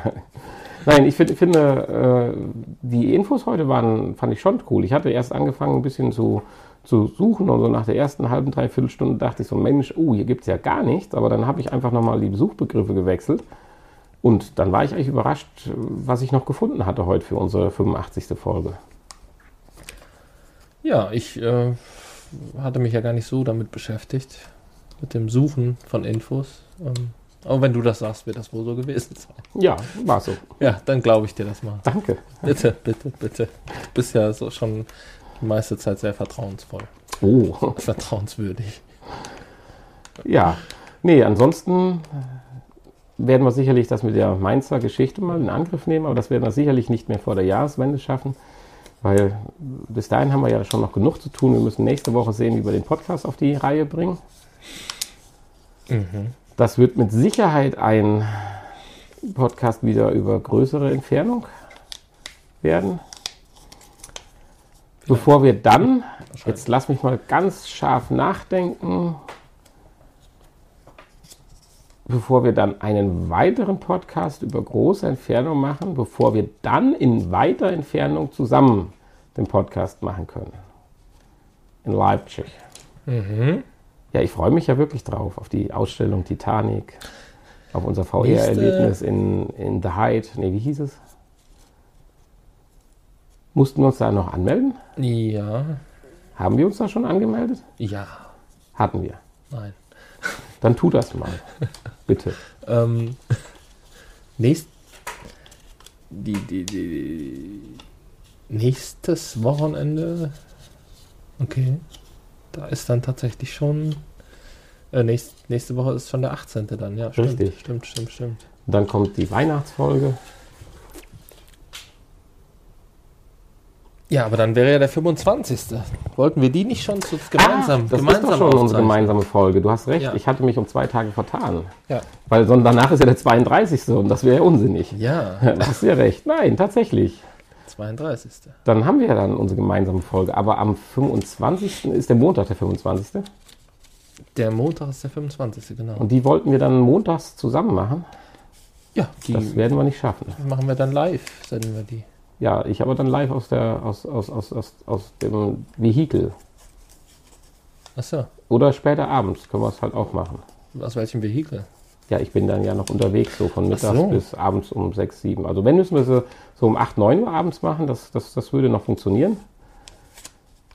Nein, ich find, finde, äh, die Infos heute waren, fand ich schon cool. Ich hatte erst angefangen, ein bisschen zu zu suchen und so nach der ersten halben, dreiviertel Stunde dachte ich so, Mensch, oh, hier gibt es ja gar nichts, aber dann habe ich einfach nochmal die Suchbegriffe gewechselt und dann war ich eigentlich überrascht, was ich noch gefunden hatte heute für unsere 85. Folge. Ja, ich äh, hatte mich ja gar nicht so damit beschäftigt, mit dem Suchen von Infos. Ähm, aber wenn du das sagst, wird das wohl so gewesen sein. Ja, war so. Ja, dann glaube ich dir das mal. Danke. Bitte, bitte, bitte. Du bist ja so schon die meiste Zeit sehr vertrauensvoll. Oh. Vertrauenswürdig. Ja, nee, ansonsten werden wir sicherlich das mit der Mainzer Geschichte mal in Angriff nehmen, aber das werden wir sicherlich nicht mehr vor der Jahreswende schaffen, weil bis dahin haben wir ja schon noch genug zu tun. Wir müssen nächste Woche sehen, wie wir den Podcast auf die Reihe bringen. Mhm. Das wird mit Sicherheit ein Podcast wieder über größere Entfernung werden. Bevor wir dann, jetzt lass mich mal ganz scharf nachdenken. bevor wir dann einen weiteren Podcast über große Entfernung machen, bevor wir dann in weiter Entfernung zusammen den Podcast machen können. In Leipzig. Mhm. Ja, ich freue mich ja wirklich drauf, auf die Ausstellung Titanic, auf unser VR-Erlebnis in, in The Height. Nee, wie hieß es? Mussten wir uns da noch anmelden? Ja. Haben wir uns da schon angemeldet? Ja. Hatten wir. Nein. Dann tu das mal. Bitte. Ähm, nächst, die, die, die, nächstes Wochenende. Okay. Da ist dann tatsächlich schon. Äh, nächst, nächste Woche ist schon der 18. dann, ja. Stimmt, Richtig. Stimmt, stimmt, stimmt. Dann kommt die Weihnachtsfolge. Ja, aber dann wäre ja der 25. Wollten wir die nicht schon zu, gemeinsam, ah, das gemeinsam ist doch schon unsere gemeinsame Folge. Du hast recht, Ja. ich hatte mich um zwei Tage vertan. Ja. Weil son- danach ist ja der 32. und das wäre ja unsinnig. Ja, Das hast du ja recht. Nein, tatsächlich. 32. Dann haben wir ja dann unsere gemeinsame Folge. Aber am 25. ist der Montag der 25. Der Montag ist der 25. genau. Und die wollten wir dann montags zusammen machen. ja, die Das werden wir nicht schaffen. machen wir dann live, senden wir die. Ja, ich aber dann live aus, der, aus, aus, aus, aus, aus dem Vehikel. Achso, Oder später abends können wir es halt auch machen. aus welchem Vehikel? Ja, ich bin dann ja noch unterwegs, so von mittags so. bis abends um 6, 7. Also wenn müssen wir so, so um 8, 9 Uhr abends machen, das, das, das würde noch funktionieren.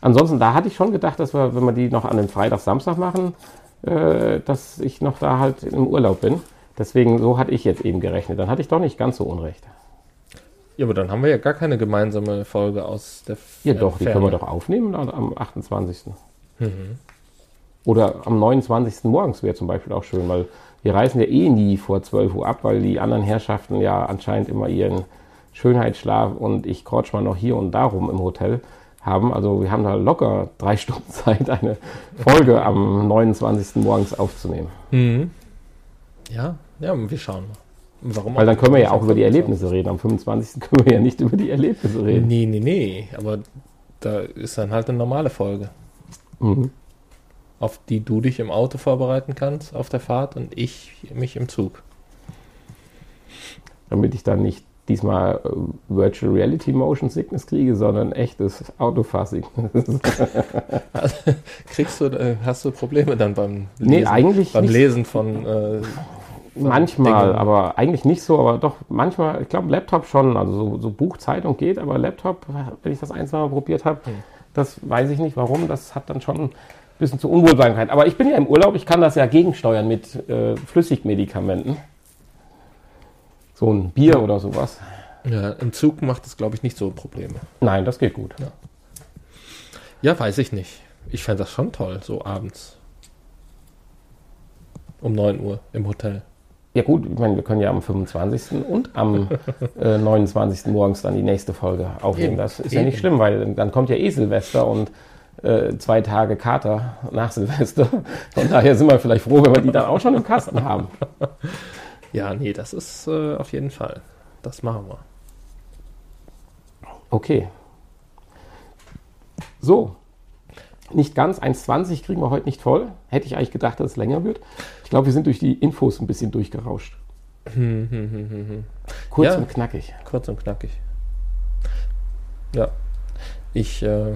Ansonsten, da hatte ich schon gedacht, dass wir, wenn wir die noch an den Freitag, Samstag machen, äh, dass ich noch da halt im Urlaub bin. Deswegen, so hatte ich jetzt eben gerechnet. Dann hatte ich doch nicht ganz so unrecht. Ja, aber dann haben wir ja gar keine gemeinsame Folge aus der Ja, F- doch, die können wir doch aufnehmen dann am 28. Mhm. Oder am 29. morgens wäre zum Beispiel auch schön, weil wir reisen ja eh nie vor 12 Uhr ab, weil die anderen Herrschaften ja anscheinend immer ihren Schönheitsschlaf und ich krotsch mal noch hier und da rum im Hotel haben. Also wir haben da locker drei Stunden Zeit, eine Folge am 29. morgens aufzunehmen. Mhm. Ja, ja, wir schauen mal. Warum Weil dann können wir ja auch über die Erlebnisse reden. Am 25. können wir ja nicht über die Erlebnisse 25.? reden. Nee, nee, nee. Aber da ist dann halt eine normale Folge, Mhm. auf die du dich im Auto vorbereiten kannst auf der Fahrt und ich mich im Zug. Damit ich dann nicht diesmal äh, Virtual Reality Motion Sickness kriege, sondern echtes Autofahrsickness. Kriegst du, äh, hast du Probleme dann beim Lesen, Nee, eigentlich beim nicht. Lesen von äh, Manchmal, Dinge. aber eigentlich nicht so, aber doch manchmal, ich glaube Laptop schon, also so, so Buch, Zeitung geht, aber Laptop, wenn ich das ein, zwei Mal probiert habe, Hm. das weiß ich nicht warum, das hat dann schon ein bisschen zu Unwohlsamkeit. Aber ich bin ja im Urlaub, ich kann das ja gegensteuern mit äh, Flüssigmedikamenten. So ein Bier oder sowas. ja, im Zug macht es, glaube ich, nicht so Probleme. Nein, das geht gut. Ja, weiß ich nicht. Ich fände das schon toll, so abends. Um 9 Uhr im Hotel. Ja gut, ich meine, wir können ja am 25. und am äh, 29. morgens dann die nächste Folge aufnehmen. Eben, das ist ja eben. nicht schlimm, weil dann kommt ja eh Silvester und äh, zwei Tage Kater nach Silvester. Von daher sind wir vielleicht froh, wenn wir die dann auch schon im Kasten haben. Ja, nee, das ist äh, auf jeden Fall. Das machen wir. Okay. So. Nicht ganz, 1,20 kriegen wir heute nicht voll. Hätte ich eigentlich gedacht, dass es länger wird. Ich glaube, wir sind durch die Infos ein bisschen durchgerauscht. Kurz Ja. und knackig. Kurz und knackig. Ja. Ich, äh,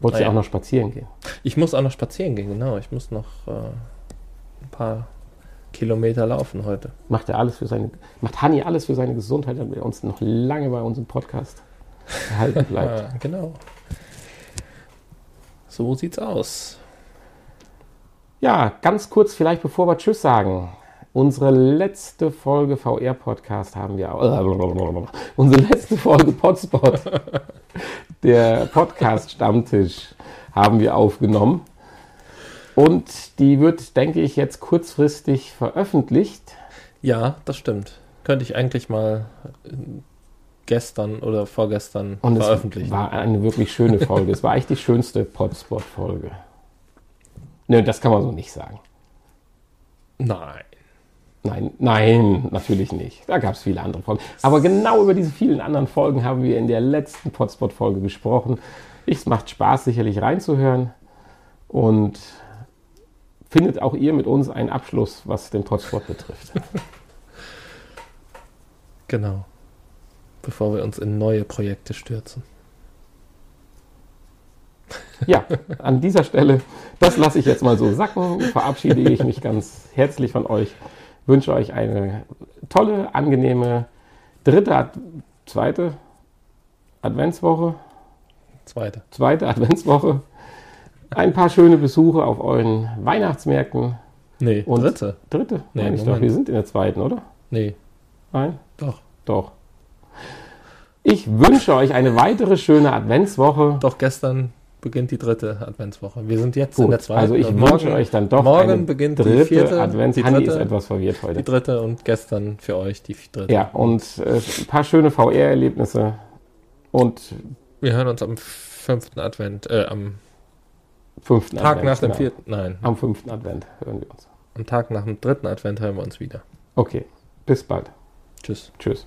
Wolltest du ja. auch noch spazieren gehen? ich muss auch noch spazieren gehen, genau. Ich muss noch äh, ein paar Kilometer laufen heute. Macht er alles für seine, macht Hanni alles für seine Gesundheit, damit er uns noch lange bei unserem Podcast erhalten bleibt. Ja, genau. So sieht's aus. ja, ganz kurz vielleicht, bevor wir Tschüss sagen. Unsere letzte Folge VR-Podcast haben wir auch. Unsere letzte Folge Potspot, der Podcast-Stammtisch, haben wir aufgenommen. Und die wird, denke ich, jetzt kurzfristig veröffentlicht. Ja, das stimmt. Könnte ich eigentlich mal äh, gestern oder vorgestern Und es veröffentlichen. war eine wirklich schöne Folge. es war eigentlich die schönste Potspot-Folge. Nö, das kann man so nicht sagen. Nein. Nein, nein, natürlich nicht. Da gab es viele andere Folgen. Aber genau über diese vielen anderen Folgen haben wir in der letzten Potspot-Folge gesprochen. Es macht Spaß, sicherlich reinzuhören. Und findet auch ihr mit uns einen Abschluss, was den Trotzdsport betrifft. Genau. Bevor wir uns in neue Projekte stürzen. Ja, an dieser Stelle, das lasse ich jetzt mal so sacken, verabschiede ich mich ganz herzlich von euch, wünsche euch eine tolle, angenehme dritte, Ad zweite Adventswoche, Zweite. zweite Adventswoche, ein paar schöne Besuche auf euren Weihnachtsmärkten. Nee, Und- dritte. Dritte? Nee, ich doch, wir sind in der zweiten, oder? Nee, Nein? doch. Doch. Ich wünsche euch eine weitere schöne Adventswoche. Doch, gestern beginnt die dritte Adventswoche. Wir sind jetzt in Gut, der zweiten. also ich und wünsche euch dann doch morgen beginnt die dritte vierte, Advents. die ist etwas verwirrt die heute. dritte und gestern für euch die dritte. Ja, und äh, ein paar schöne VR-Erlebnisse. Und Wir hören uns am fünften Advent, äh, am fünften Tag Advent. nach dem genau. vierten, nein, Am fünften Advent hören wir uns. am Tag nach dem dritten Advent hören wir uns wieder. Okay, bis bald. Tschüss. Tschüss.